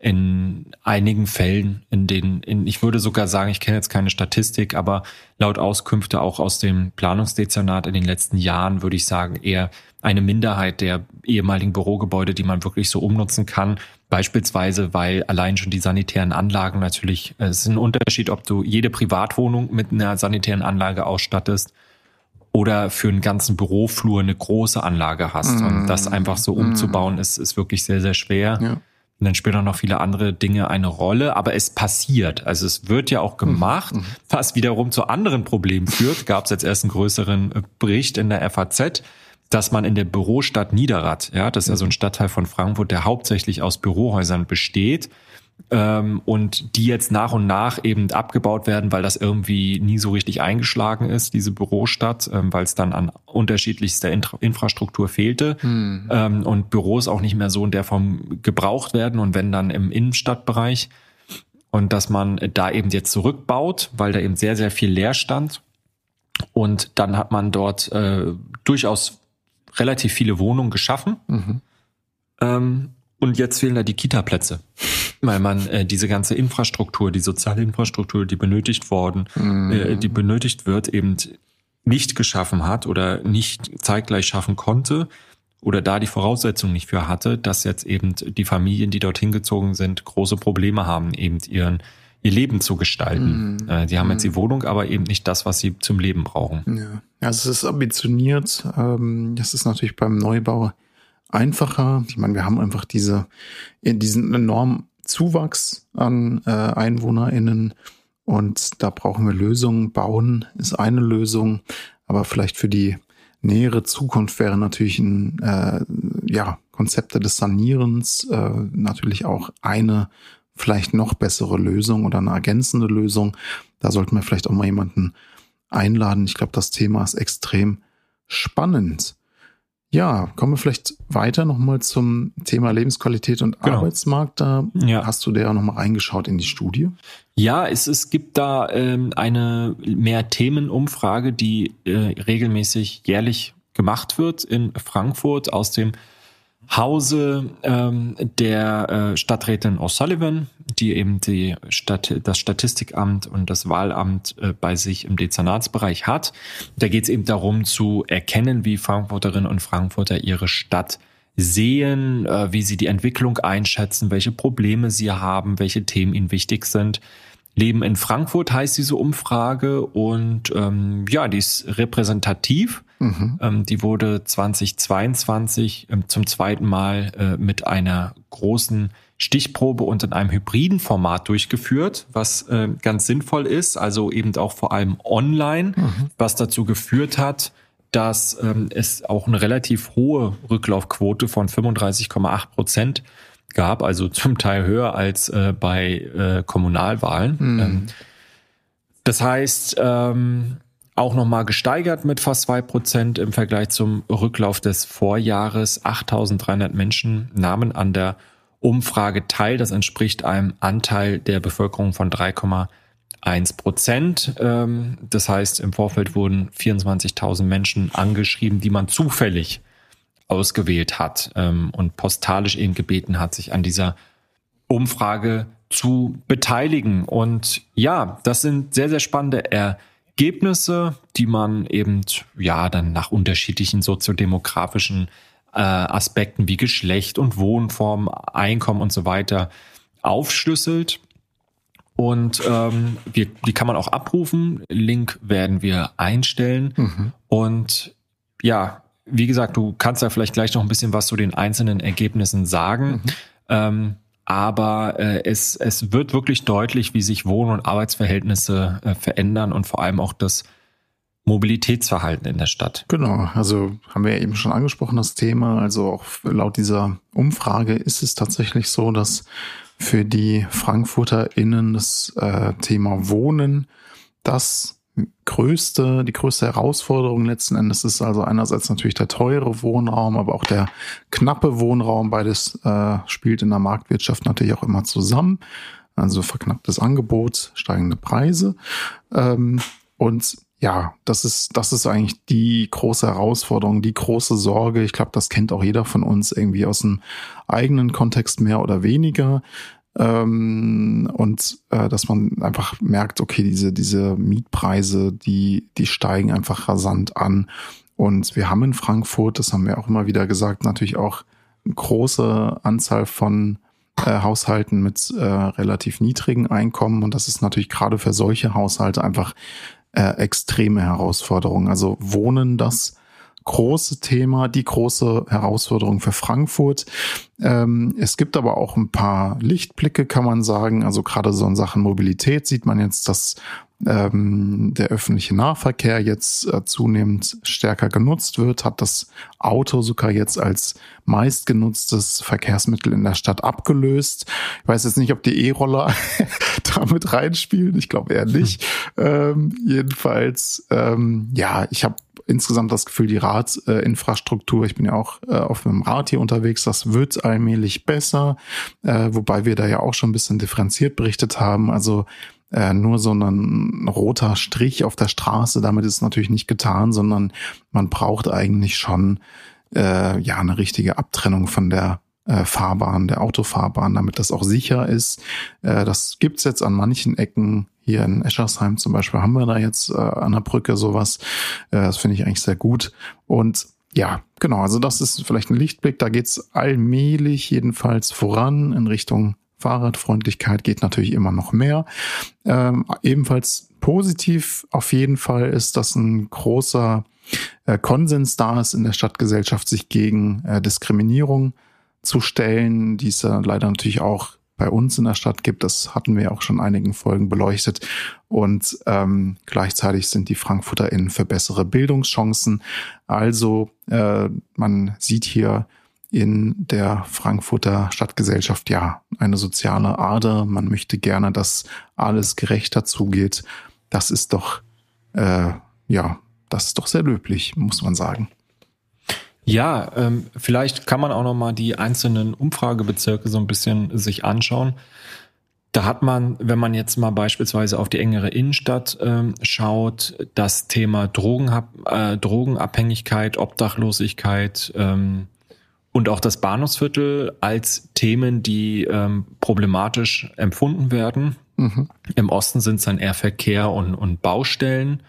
in einigen Fällen, in denen, in, ich würde sogar sagen, ich kenne jetzt keine Statistik, aber laut Auskünfte auch aus dem Planungsdezernat in den letzten Jahren würde ich sagen, eher eine Minderheit der ehemaligen Bürogebäude, die man wirklich so umnutzen kann. Beispielsweise, weil allein schon die sanitären Anlagen natürlich, es ist ein Unterschied, ob du jede Privatwohnung mit einer sanitären Anlage ausstattest oder für einen ganzen Büroflur eine große Anlage hast. Mm. Und das einfach so umzubauen, mm. ist, ist wirklich sehr, sehr schwer. Ja. Und dann spielen auch noch viele andere Dinge eine Rolle, aber es passiert. Also es wird ja auch gemacht, mhm. was wiederum zu anderen Problemen führt. Gab es jetzt erst einen größeren äh, Bericht in der FAZ, dass man in der Bürostadt Niederrad, ja, das ist ja so ein Stadtteil von Frankfurt, der hauptsächlich aus Bürohäusern besteht, ähm, und die jetzt nach und nach eben abgebaut werden, weil das irgendwie nie so richtig eingeschlagen ist, diese Bürostadt, ähm, weil es dann an unterschiedlichster Intra Infrastruktur fehlte hm. ähm, und Büros auch nicht mehr so in der Form gebraucht werden und wenn dann im Innenstadtbereich und dass man da eben jetzt zurückbaut, weil da eben sehr, sehr viel leer stand und dann hat man dort äh, durchaus relativ viele Wohnungen geschaffen. Mhm. Ähm, und jetzt fehlen da die Kita-Plätze, weil man äh, diese ganze Infrastruktur, die soziale Infrastruktur, die benötigt worden, mhm. äh, die benötigt wird, eben nicht geschaffen hat oder nicht zeitgleich schaffen konnte oder da die Voraussetzung nicht für hatte, dass jetzt eben die Familien, die dorthin gezogen sind, große Probleme haben, eben ihren ihr Leben zu gestalten. Mhm. Äh, die haben jetzt die mhm. Wohnung, aber eben nicht das, was sie zum Leben brauchen. Ja, also es ist ambitioniert. Ähm, das ist natürlich beim Neubau einfacher. Ich meine, wir haben einfach diese, diesen enormen Zuwachs an äh, EinwohnerInnen und da brauchen wir Lösungen. Bauen ist eine Lösung, aber vielleicht für die nähere Zukunft wäre natürlich ein, äh, ja, Konzepte des Sanierens äh, natürlich auch eine vielleicht noch bessere Lösung oder eine ergänzende Lösung. Da sollten wir vielleicht auch mal jemanden einladen. Ich glaube, das Thema ist extrem spannend. Ja, kommen wir vielleicht weiter nochmal zum Thema Lebensqualität und genau. Arbeitsmarkt. Da ja. hast du da nochmal reingeschaut in die Studie. Ja, es, es gibt da ähm, eine mehr Themenumfrage, die äh, regelmäßig jährlich gemacht wird in Frankfurt aus dem Hause ähm, der äh, Stadträtin O'Sullivan, die eben die Stadt, das Statistikamt und das Wahlamt äh, bei sich im Dezernatsbereich hat. Da geht es eben darum zu erkennen, wie Frankfurterinnen und Frankfurter ihre Stadt sehen, äh, wie sie die Entwicklung einschätzen, welche Probleme sie haben, welche Themen ihnen wichtig sind. Leben in Frankfurt heißt diese Umfrage und ähm, ja, die ist repräsentativ. Mhm. Ähm, die wurde 2022 ähm, zum zweiten Mal äh, mit einer großen Stichprobe und in einem hybriden Format durchgeführt, was äh, ganz sinnvoll ist, also eben auch vor allem online, mhm. was dazu geführt hat, dass ähm, es auch eine relativ hohe Rücklaufquote von 35,8 Prozent gab, also zum Teil höher als äh, bei äh, Kommunalwahlen. Mhm. Ähm, das heißt, ähm, auch nochmal gesteigert mit fast zwei Prozent im Vergleich zum Rücklauf des Vorjahres. 8.300 Menschen nahmen an der Umfrage teil. Das entspricht einem Anteil der Bevölkerung von 3,1 Prozent. Ähm, das heißt, im Vorfeld wurden 24.000 Menschen angeschrieben, die man zufällig ausgewählt hat ähm, und postalisch eben gebeten hat, sich an dieser Umfrage zu beteiligen. Und ja, das sind sehr, sehr spannende Ergebnisse, die man eben ja dann nach unterschiedlichen soziodemografischen äh, Aspekten wie Geschlecht und Wohnform, Einkommen und so weiter aufschlüsselt. Und ähm, wir, die kann man auch abrufen. Link werden wir einstellen. Mhm. Und ja, wie gesagt, du kannst da vielleicht gleich noch ein bisschen was zu den einzelnen Ergebnissen sagen. Mhm. Ähm, aber äh, es, es wird wirklich deutlich, wie sich Wohn- und Arbeitsverhältnisse äh, verändern und vor allem auch das Mobilitätsverhalten in der Stadt. Genau, also haben wir eben schon angesprochen, das Thema. Also auch laut dieser Umfrage ist es tatsächlich so, dass für die FrankfurterInnen das äh, Thema Wohnen das größte, die größte Herausforderung letzten Endes ist also einerseits natürlich der teure Wohnraum, aber auch der knappe Wohnraum. Beides äh, spielt in der Marktwirtschaft natürlich auch immer zusammen. Also verknapptes Angebot, steigende Preise. Ähm, und ja, das ist, das ist eigentlich die große Herausforderung, die große Sorge. Ich glaube, das kennt auch jeder von uns irgendwie aus dem eigenen Kontext mehr oder weniger. Ähm, und äh, dass man einfach merkt, okay, diese, diese Mietpreise, die, die steigen einfach rasant an. Und wir haben in Frankfurt, das haben wir auch immer wieder gesagt, natürlich auch eine große Anzahl von äh, Haushalten mit äh, relativ niedrigen Einkommen. Und das ist natürlich gerade für solche Haushalte einfach äh, extreme Herausforderung. Also Wohnen, das große Thema, die große Herausforderung für Frankfurt. Ähm, es gibt aber auch ein paar Lichtblicke, kann man sagen. Also gerade so in Sachen Mobilität sieht man jetzt, dass ähm, der öffentliche Nahverkehr jetzt äh, zunehmend stärker genutzt wird, hat das Auto sogar jetzt als meistgenutztes Verkehrsmittel in der Stadt abgelöst. Ich weiß jetzt nicht, ob die E-Roller damit reinspielen. Ich glaube eher nicht. Ähm, jedenfalls, ähm, ja, ich habe insgesamt das Gefühl, die Radinfrastruktur, ich bin ja auch äh, auf dem Rad hier unterwegs, das wird allmählich besser, äh, wobei wir da ja auch schon ein bisschen differenziert berichtet haben. Also äh, nur so ein roter Strich auf der Straße, damit ist es natürlich nicht getan, sondern man braucht eigentlich schon äh, ja eine richtige Abtrennung von der äh, Fahrbahn, der Autofahrbahn, damit das auch sicher ist. Äh, das gibt's jetzt an manchen Ecken. Hier in Eschersheim zum Beispiel haben wir da jetzt äh, an der Brücke sowas. Äh, das finde ich eigentlich sehr gut. Und ja, genau, also das ist vielleicht ein Lichtblick. Da geht's allmählich jedenfalls voran in Richtung Fahrradfreundlichkeit geht natürlich immer noch mehr. Ähm, ebenfalls positiv auf jeden Fall ist, dass ein großer äh, Konsens da ist in der Stadtgesellschaft, sich gegen äh, Diskriminierung zu stellen, die es ja leider natürlich auch bei uns in der Stadt gibt. Das hatten wir auch schon einigen Folgen beleuchtet. Und ähm, gleichzeitig sind die FrankfurterInnen für bessere Bildungschancen. Also äh, man sieht hier in der Frankfurter Stadtgesellschaft ja eine soziale Ader. Man möchte gerne, dass alles gerechter zugeht. Das ist doch äh, ja, das ist doch sehr löblich, muss man sagen. Ja, ähm, vielleicht kann man auch noch mal die einzelnen Umfragebezirke so ein bisschen sich anschauen. Da hat man, wenn man jetzt mal beispielsweise auf die engere Innenstadt ähm, schaut, das Thema Drogen, äh, Drogenabhängigkeit, Obdachlosigkeit ähm, und auch das Bahnhofsviertel als Themen, die ähm, problematisch empfunden werden. Mhm. Im Osten sind es dann eher Verkehr und, und Baustellen.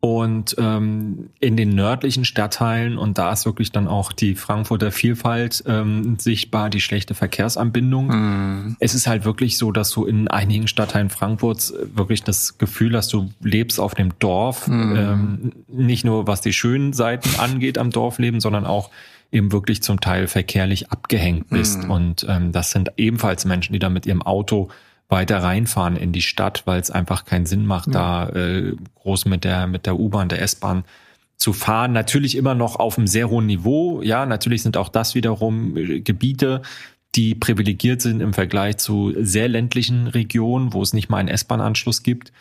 Und ähm, in den nördlichen Stadtteilen, und da ist wirklich dann auch die Frankfurter Vielfalt ähm, sichtbar, die schlechte Verkehrsanbindung. Mm. Es ist halt wirklich so, dass du in einigen Stadtteilen Frankfurts wirklich das Gefühl hast, du lebst auf dem Dorf. Mm. Ähm, nicht nur was die schönen Seiten angeht am Dorfleben, sondern auch eben wirklich zum Teil verkehrlich abgehängt bist. Mm. Und ähm, das sind ebenfalls Menschen, die da mit ihrem Auto weiter reinfahren in die Stadt, weil es einfach keinen Sinn macht, ja. da äh, groß mit der mit der U-Bahn, der S-Bahn zu fahren. Natürlich immer noch auf einem sehr hohen Niveau. Ja, natürlich sind auch das wiederum äh, Gebiete, die privilegiert sind im Vergleich zu sehr ländlichen Regionen, wo es nicht mal einen S-Bahn-Anschluss gibt.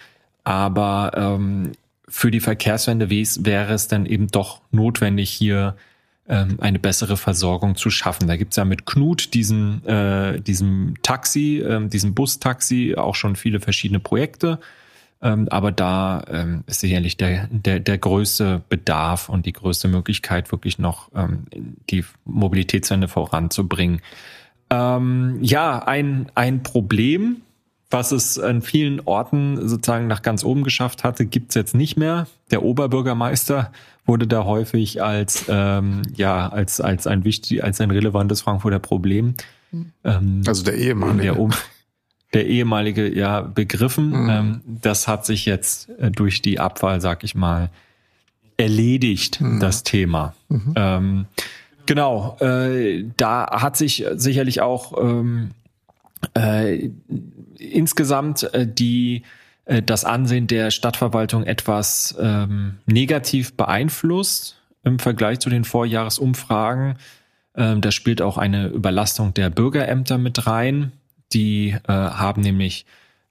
Aber ähm, für die Verkehrswende wäre es dann eben doch notwendig, hier ähm, eine bessere Versorgung zu schaffen. Da gibt's ja mit Knut, diesen, äh, diesem Taxi, ähm, diesem Bustaxi, auch schon viele verschiedene Projekte. Ähm, aber da ähm, ist sicherlich der, der, der größte Bedarf und die größte Möglichkeit, wirklich noch ähm, die Mobilitätswende voranzubringen. Ähm, ja, ein, ein Problem, was es an vielen Orten sozusagen nach ganz oben geschafft hatte, gibt's jetzt nicht mehr. Der Oberbürgermeister wurde da häufig als ähm, ja als als ein wichtig als ein relevantes Frankfurter Problem. Ähm, also der ehemalige. Der, um, der ehemalige ja begriffen. Mhm. Ähm, das hat sich jetzt äh, durch die Abwahl, sag ich mal, erledigt. Mhm. Das Thema. Mhm. Ähm, genau. Äh, da hat sich sicherlich auch ähm, äh, insgesamt äh, die äh, das Ansehen der Stadtverwaltung etwas ähm, negativ beeinflusst im Vergleich zu den Vorjahresumfragen. Ähm, da spielt auch eine Überlastung der Bürgerämter mit rein. Die äh, haben nämlich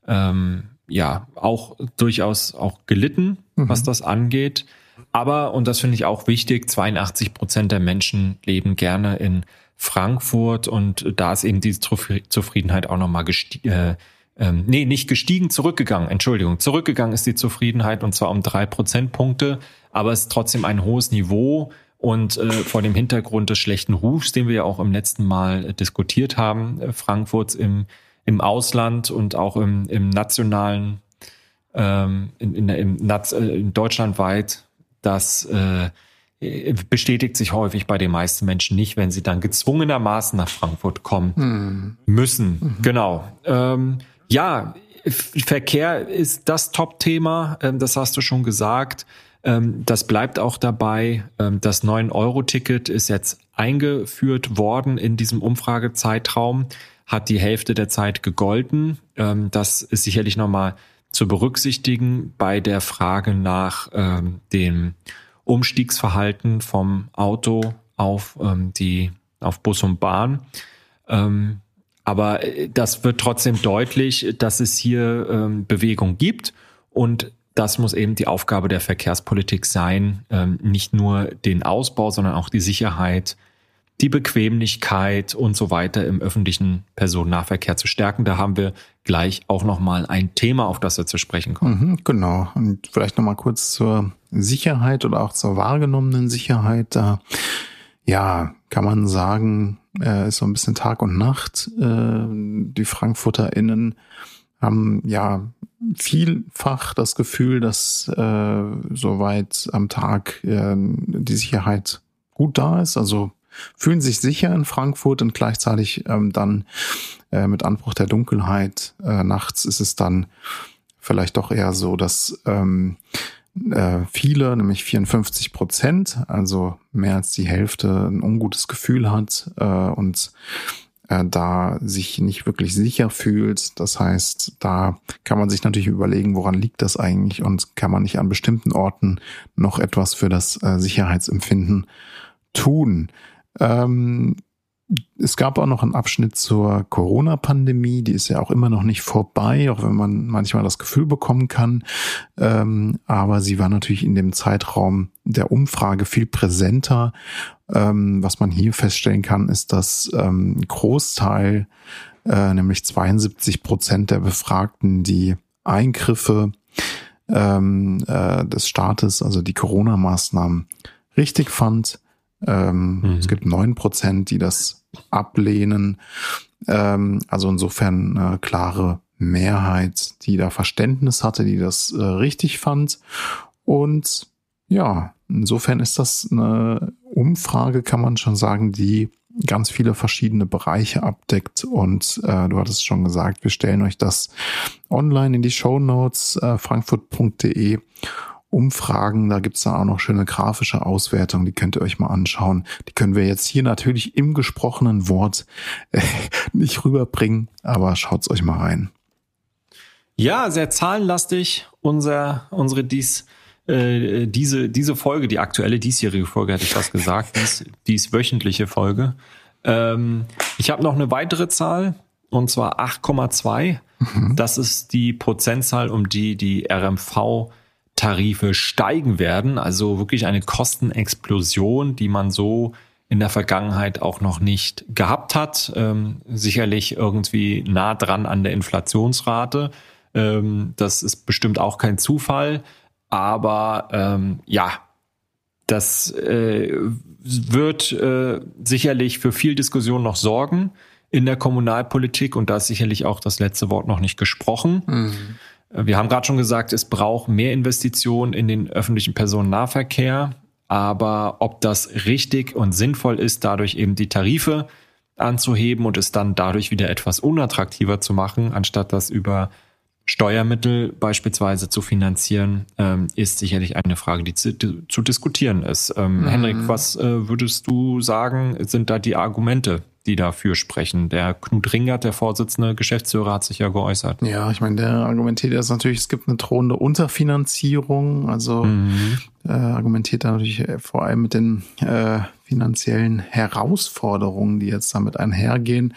ähm, ja auch durchaus auch gelitten, mhm. was das angeht. Aber, und das finde ich auch wichtig, 82 Prozent der Menschen leben gerne in Frankfurt und da ist eben diese Zufriedenheit auch nochmal gestiegen. Äh, ähm, nee, nicht gestiegen, zurückgegangen, Entschuldigung. Zurückgegangen ist die Zufriedenheit und zwar um drei Prozentpunkte, aber es ist trotzdem ein hohes Niveau und äh, vor dem Hintergrund des schlechten Rufs, den wir ja auch im letzten Mal äh, diskutiert haben, äh, Frankfurts im, im Ausland und auch im, im nationalen, ähm, in, in, im, äh, in deutschlandweit, das äh, bestätigt sich häufig bei den meisten Menschen nicht, wenn sie dann gezwungenermaßen nach Frankfurt kommen hm. müssen. Mhm. Genau. Ähm, ja, Verkehr ist das Top-Thema, ähm, das hast du schon gesagt. Ähm, das bleibt auch dabei. Ähm, das 9-Euro-Ticket ist jetzt eingeführt worden in diesem Umfragezeitraum, hat die Hälfte der Zeit gegolten. Das ist sicherlich nochmal zu berücksichtigen bei der Frage nach dem Umstiegsverhalten vom Auto auf die auf Bus und Bahn. Aber äh, das wird trotzdem deutlich, dass es hier ähm, Bewegung gibt und das muss eben die Aufgabe der Verkehrspolitik sein, ähm, nicht nur den Ausbau, sondern auch die Sicherheit, die Bequemlichkeit und so weiter im öffentlichen Personennahverkehr zu stärken. Da haben wir gleich auch nochmal ein Thema, auf das wir zu sprechen kommen. Mhm, genau. Und vielleicht nochmal kurz zur Sicherheit oder auch zur wahrgenommenen Sicherheit. Da, ja, kann man sagen, äh, ist so ein bisschen Tag und Nacht. Äh, die FrankfurterInnen haben ja vielfach das Gefühl, dass äh, soweit am Tag äh, die Sicherheit gut da ist. Also fühlen sich sicher in Frankfurt und gleichzeitig ähm, dann äh, mit Anbruch der Dunkelheit äh, nachts ist es dann vielleicht doch eher so, dass ähm, äh, viele, nämlich 54 Prozent, also mehr als die Hälfte, ein ungutes Gefühl hat äh, und äh, da sich nicht wirklich sicher fühlt. Das heißt, da kann man sich natürlich überlegen, woran liegt das eigentlich und kann man nicht an bestimmten Orten noch etwas für das äh, Sicherheitsempfinden tun. Ähm, es gab auch noch einen Abschnitt zur Corona-Pandemie, die ist ja auch immer noch nicht vorbei, auch wenn man manchmal das Gefühl bekommen kann. Ähm, aber sie war natürlich in dem Zeitraum der Umfrage viel präsenter. Ähm, was man hier feststellen kann, ist, dass ähm, Großteil, äh, nämlich 72 Prozent der Befragten, die Eingriffe ähm, äh, des Staates, also die Corona-Maßnahmen, richtig fand ähm, mhm. Es gibt neun Prozent, die das ablehnen. Ähm, also insofern eine klare Mehrheit, die da Verständnis hatte, die das äh, richtig fand. Und ja, insofern ist das eine Umfrage, kann man schon sagen, die ganz viele verschiedene Bereiche abdeckt. Und äh, du hattest schon gesagt, wir stellen euch das online in die Show Notes, äh, frankfurt.de. Umfragen. Da gibt's da auch noch schöne grafische Auswertungen, die könnt ihr euch mal anschauen. Die können wir jetzt hier natürlich im gesprochenen Wort äh, nicht rüberbringen, aber schaut's euch mal rein. Ja, sehr zahlenlastig unser, unsere dies, äh, diese, diese Folge, die aktuelle diesjährige Folge, hatte ich fast gesagt, dies, dies wöchentliche Folge. Ähm, ich habe noch eine weitere Zahl, und zwar 8,2. Mhm. Das ist die Prozentzahl, um die die RMV Tarife steigen werden. Also wirklich eine Kostenexplosion, die man so in der Vergangenheit auch noch nicht gehabt hat. Ähm, sicherlich irgendwie nah dran an der Inflationsrate. Ähm, das ist bestimmt auch kein Zufall. Aber ähm, ja, das äh, wird äh, sicherlich für viel Diskussion noch sorgen in der Kommunalpolitik und da ist sicherlich auch das letzte Wort noch nicht gesprochen. Mhm. Wir haben gerade schon gesagt, es braucht mehr Investitionen in den öffentlichen Personennahverkehr. Aber ob das richtig und sinnvoll ist, dadurch eben die Tarife anzuheben und es dann dadurch wieder etwas unattraktiver zu machen, anstatt das über Steuermittel beispielsweise zu finanzieren, ähm, ist sicherlich eine Frage, die zu, zu diskutieren ist. Ähm, mhm. Henrik, was äh, würdest du sagen, sind da die Argumente die dafür sprechen. Der Knut Ringert, der Vorsitzende Geschäftsführer, hat sich ja geäußert. Ja, ich meine, der argumentiert jetzt natürlich, es gibt eine drohende Unterfinanzierung. Also mhm. äh, argumentiert da natürlich vor allem mit den äh, finanziellen Herausforderungen, die jetzt damit einhergehen.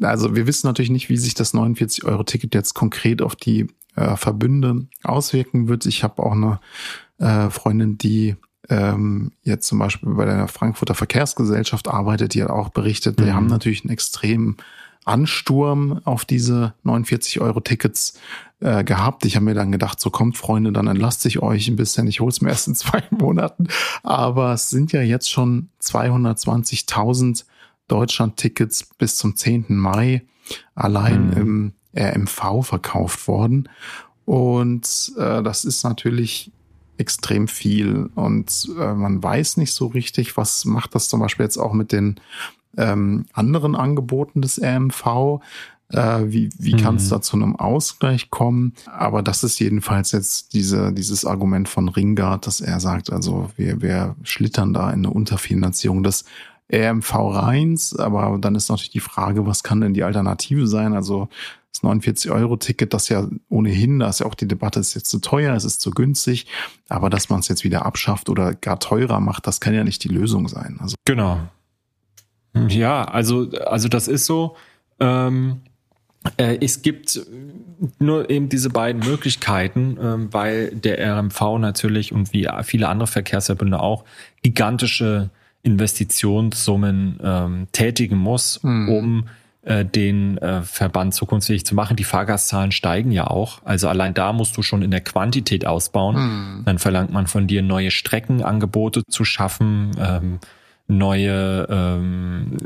Also wir wissen natürlich nicht, wie sich das 49-Euro-Ticket jetzt konkret auf die äh, Verbünde auswirken wird. Ich habe auch eine äh, Freundin, die ähm, jetzt zum Beispiel bei der Frankfurter Verkehrsgesellschaft arbeitet, die hat auch berichtet, mhm. die haben natürlich einen extremen Ansturm auf diese 49 Euro Tickets äh, gehabt. Ich habe mir dann gedacht, so kommt Freunde, dann entlasst sich euch ein bisschen. Ich hol's mir erst in zwei Monaten. Aber es sind ja jetzt schon 220.000 Deutschland-Tickets bis zum 10. Mai allein mhm. im RMV verkauft worden. Und äh, das ist natürlich extrem viel und äh, man weiß nicht so richtig, was macht das zum Beispiel jetzt auch mit den ähm, anderen Angeboten des RMV. Äh, wie wie mhm. kann es da zu einem Ausgleich kommen? Aber das ist jedenfalls jetzt diese, dieses Argument von Ringard, dass er sagt, also wir, wir schlittern da in eine Unterfinanzierung des RMV Rheins, aber dann ist natürlich die Frage, was kann denn die Alternative sein? Also das 49-Euro-Ticket, das ja ohnehin, da ist ja auch die Debatte, ist jetzt zu teuer, es ist zu günstig, aber dass man es jetzt wieder abschafft oder gar teurer macht, das kann ja nicht die Lösung sein. Also genau. Ja, also, also das ist so. Ähm, äh, es gibt nur eben diese beiden Möglichkeiten, ähm, weil der RMV natürlich und wie viele andere Verkehrsverbünde auch gigantische Investitionssummen ähm, tätigen muss, mhm. um äh, den äh, Verband zukunftsfähig zu machen. Die Fahrgastzahlen steigen ja auch. Also allein da musst du schon in der Quantität ausbauen. Mhm. Dann verlangt man von dir neue Streckenangebote zu schaffen. Ähm, neue, ähm,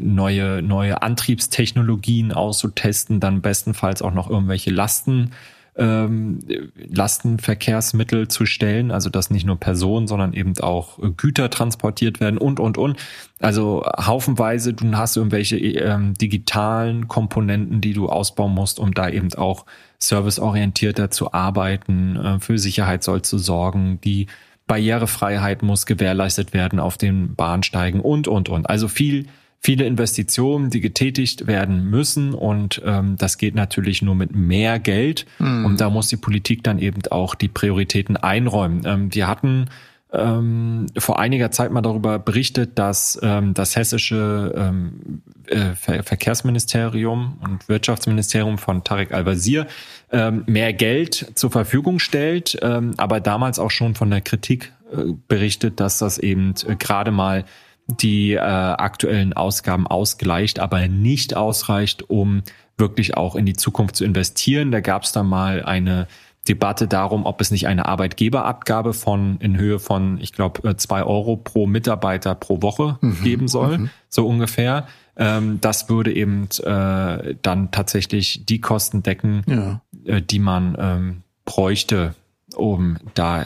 neue, neue Antriebstechnologien auszutesten, dann bestenfalls auch noch irgendwelche Lasten ähm, Lastenverkehrsmittel zu stellen, also dass nicht nur Personen, sondern eben auch Güter transportiert werden und, und, und. Also haufenweise, du hast irgendwelche ähm, digitalen Komponenten, die du ausbauen musst, um da eben auch serviceorientierter zu arbeiten, äh, für Sicherheit soll zu sorgen, die Barrierefreiheit muss gewährleistet werden auf den Bahnsteigen und, und, und. Also viel viele Investitionen, die getätigt werden müssen und ähm, das geht natürlich nur mit mehr Geld mhm. und da muss die Politik dann eben auch die Prioritäten einräumen. Ähm, wir hatten ähm, vor einiger Zeit mal darüber berichtet, dass ähm, das hessische ähm, äh, Ver Verkehrsministerium und Wirtschaftsministerium von Tarek Al-Wazir ähm, mehr Geld zur Verfügung stellt, ähm, aber damals auch schon von der Kritik äh, berichtet, dass das eben äh, gerade mal die äh, aktuellen Ausgaben ausgleicht, aber nicht ausreicht, um wirklich auch in die Zukunft zu investieren. Da gab es dann mal eine Debatte darum, ob es nicht eine Arbeitgeberabgabe von in Höhe von, ich glaube, äh, zwei Euro pro Mitarbeiter pro Woche mhm, geben soll, mhm. so ungefähr. Ähm, das würde eben äh, dann tatsächlich die Kosten decken, ja. äh, die man ähm, bräuchte, um da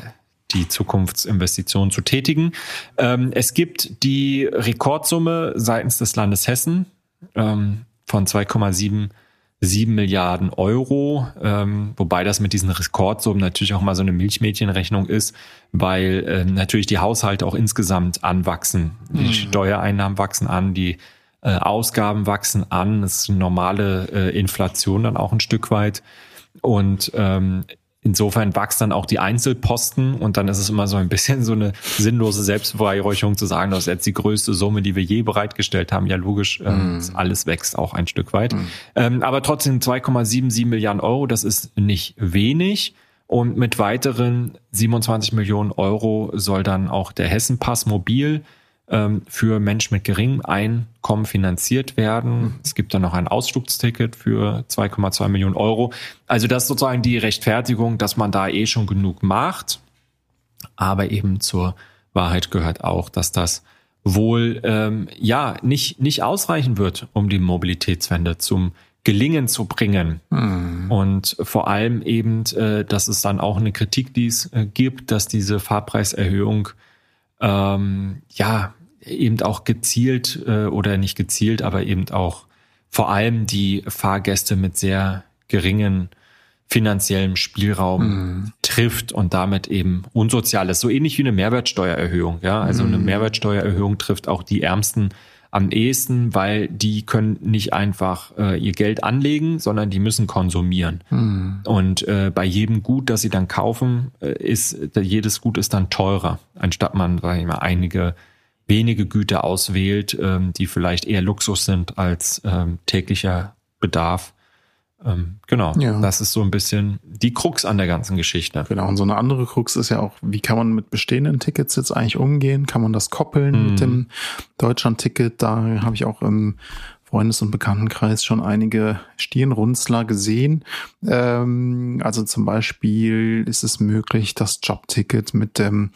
die Zukunftsinvestitionen zu tätigen. Ähm, es gibt die Rekordsumme seitens des Landes Hessen ähm, von 2,77 Milliarden Euro, ähm, wobei das mit diesen Rekordsummen natürlich auch mal so eine Milchmädchenrechnung ist, weil äh, natürlich die Haushalte auch insgesamt anwachsen. Die mhm. Steuereinnahmen wachsen an, die äh, Ausgaben wachsen an, das ist eine normale äh, Inflation dann auch ein Stück weit. Und ähm, Insofern wachsen dann auch die Einzelposten und dann ist es immer so ein bisschen so eine sinnlose Selbstbeweihräucherung zu sagen, das ist jetzt die größte Summe, die wir je bereitgestellt haben. Ja, logisch, ähm, mm. alles wächst auch ein Stück weit. Mm. Ähm, aber trotzdem 2,77 Milliarden Euro, das ist nicht wenig. Und mit weiteren 27 Millionen Euro soll dann auch der Hessenpass mobil ähm, für Menschen mit geringem Einkommen finanziert werden. Mhm. Es gibt dann noch ein Ausflugsticket für 2,2 Millionen Euro. Also das ist sozusagen die Rechtfertigung, dass man da eh schon genug macht. Aber eben zur Wahrheit gehört auch, dass das wohl ähm, ja nicht nicht ausreichen wird, um die Mobilitätswende zum Gelingen zu bringen. Mhm. Und vor allem eben, äh, dass es dann auch eine Kritik, die es äh, gibt, dass diese Fahrpreiserhöhung ähm, ja, eben auch gezielt äh, oder nicht gezielt, aber eben auch vor allem die Fahrgäste mit sehr geringen finanziellem Spielraum mm. trifft und damit eben unsoziales. So ähnlich wie eine Mehrwertsteuererhöhung. Ja, also mm. eine mhm. Mehrwertsteuererhöhung trifft auch die Ärmsten am ehesten, weil die können nicht einfach äh, ihr Geld anlegen, sondern die müssen konsumieren. Hm. Und äh, bei jedem Gut, das sie dann kaufen, äh, ist jedes Gut ist dann teurer, anstatt man, sag ich mal, einige wenige Güter auswählt, ähm, die vielleicht eher Luxus sind als ähm, täglicher Bedarf. Ähm, genau, ja. das ist so ein bisschen die Krux an der ganzen Geschichte. Genau, und so eine andere Krux ist ja auch, wie kann man mit bestehenden Tickets jetzt eigentlich umgehen? Kann man das koppeln mhm. mit dem Deutschland-Ticket? Da habe ich auch im Freundes- und Bekanntenkreis schon einige Stirnrunzler gesehen. Ähm, also zum Beispiel ist es möglich, das Jobticket mit dem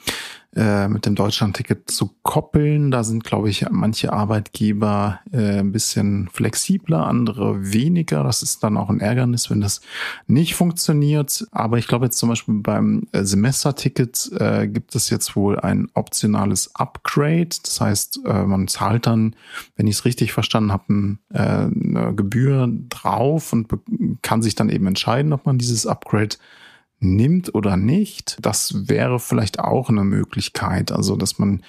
äh, mit dem Deutschlandticket zu koppeln. Da sind, glaube ich, manche Arbeitgeber äh, ein bisschen flexibler, andere weniger. Das ist dann auch ein Ärgernis, wenn das nicht funktioniert. Aber ich glaube jetzt zum Beispiel beim äh, Semesterticket äh, gibt es jetzt wohl ein optionales Upgrade. Das heißt, äh, man zahlt dann, wenn ich es richtig verstanden habe, ein, äh, eine Gebühr drauf und kann sich dann eben entscheiden, ob man dieses Upgrade nimmt oder nicht, das wäre vielleicht auch eine Möglichkeit. Also, dass man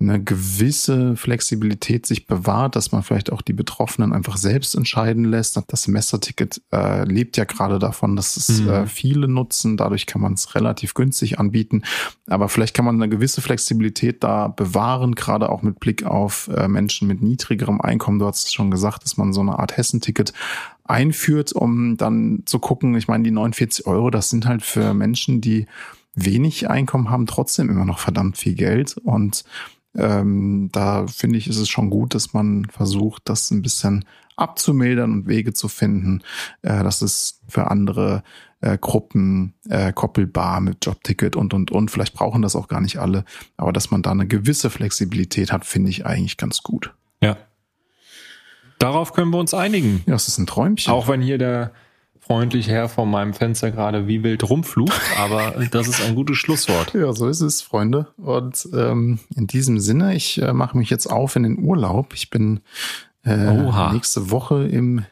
eine gewisse Flexibilität sich bewahrt, dass man vielleicht auch die Betroffenen einfach selbst entscheiden lässt. Das Semesterticket äh, lebt ja gerade davon, dass es mhm. äh, viele nutzen. Dadurch kann man es relativ günstig anbieten. Aber vielleicht kann man eine gewisse Flexibilität da bewahren, gerade auch mit Blick auf äh, Menschen mit niedrigerem Einkommen. Du hast es schon gesagt, dass man so eine Art Hessenticket einführt, um dann zu gucken, ich meine, die 49 Euro, das sind halt für Menschen, die wenig Einkommen haben, trotzdem immer noch verdammt viel Geld. Und ähm, da finde ich, ist es schon gut, dass man versucht, das ein bisschen abzumildern und Wege zu finden, äh, dass es für andere äh, Gruppen äh, koppelbar mit Jobticket und und und. Vielleicht brauchen das auch gar nicht alle, aber dass man da eine gewisse Flexibilität hat, finde ich eigentlich ganz gut. Darauf können wir uns einigen. Ja, es ist ein Träumchen. Auch wenn hier der freundlich Herr vor meinem Fenster gerade wie wild rumflucht, aber das ist ein gutes Schlusswort. Ja, so ist es, Freunde. Und ähm, in diesem Sinne, ich äh, mache mich jetzt auf in den Urlaub. Ich bin äh, nächste Woche im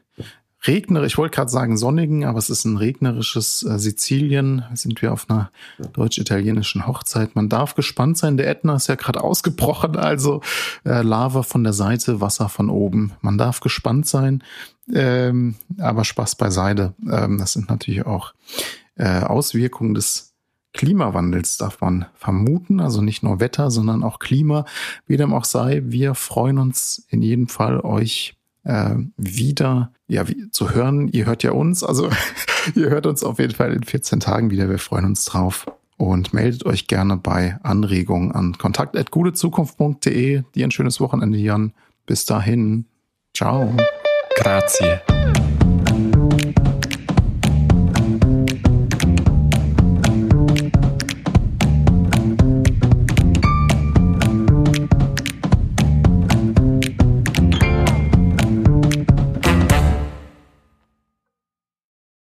regnerisch, ich wollte gerade sagen sonnigen, aber es ist ein regnerisches äh, Sizilien. Sind wir auf einer deutsch-italienischen Hochzeit. Man darf gespannt sein. Der Ätna ist ja gerade ausgebrochen, also äh, Lava von der Seite, Wasser von oben. Man darf gespannt sein, ähm, aber Spaß beiseite. Ähm, das sind natürlich auch äh, Auswirkungen des Klimawandels darf man vermuten, also nicht nur Wetter, sondern auch Klima. Wie dem auch sei, wir freuen uns in jedem Fall, euch äh, wieder ja, wie, zu hören. Ihr hört ja uns, also ihr hört uns auf jeden Fall in 14 Tagen wieder. Wir freuen uns drauf. Und meldet euch gerne bei Anregungen an kontakt.gutezukunft.de. Dir ein schönes Wochenende, Jan. Bis dahin. Ciao. Grazie.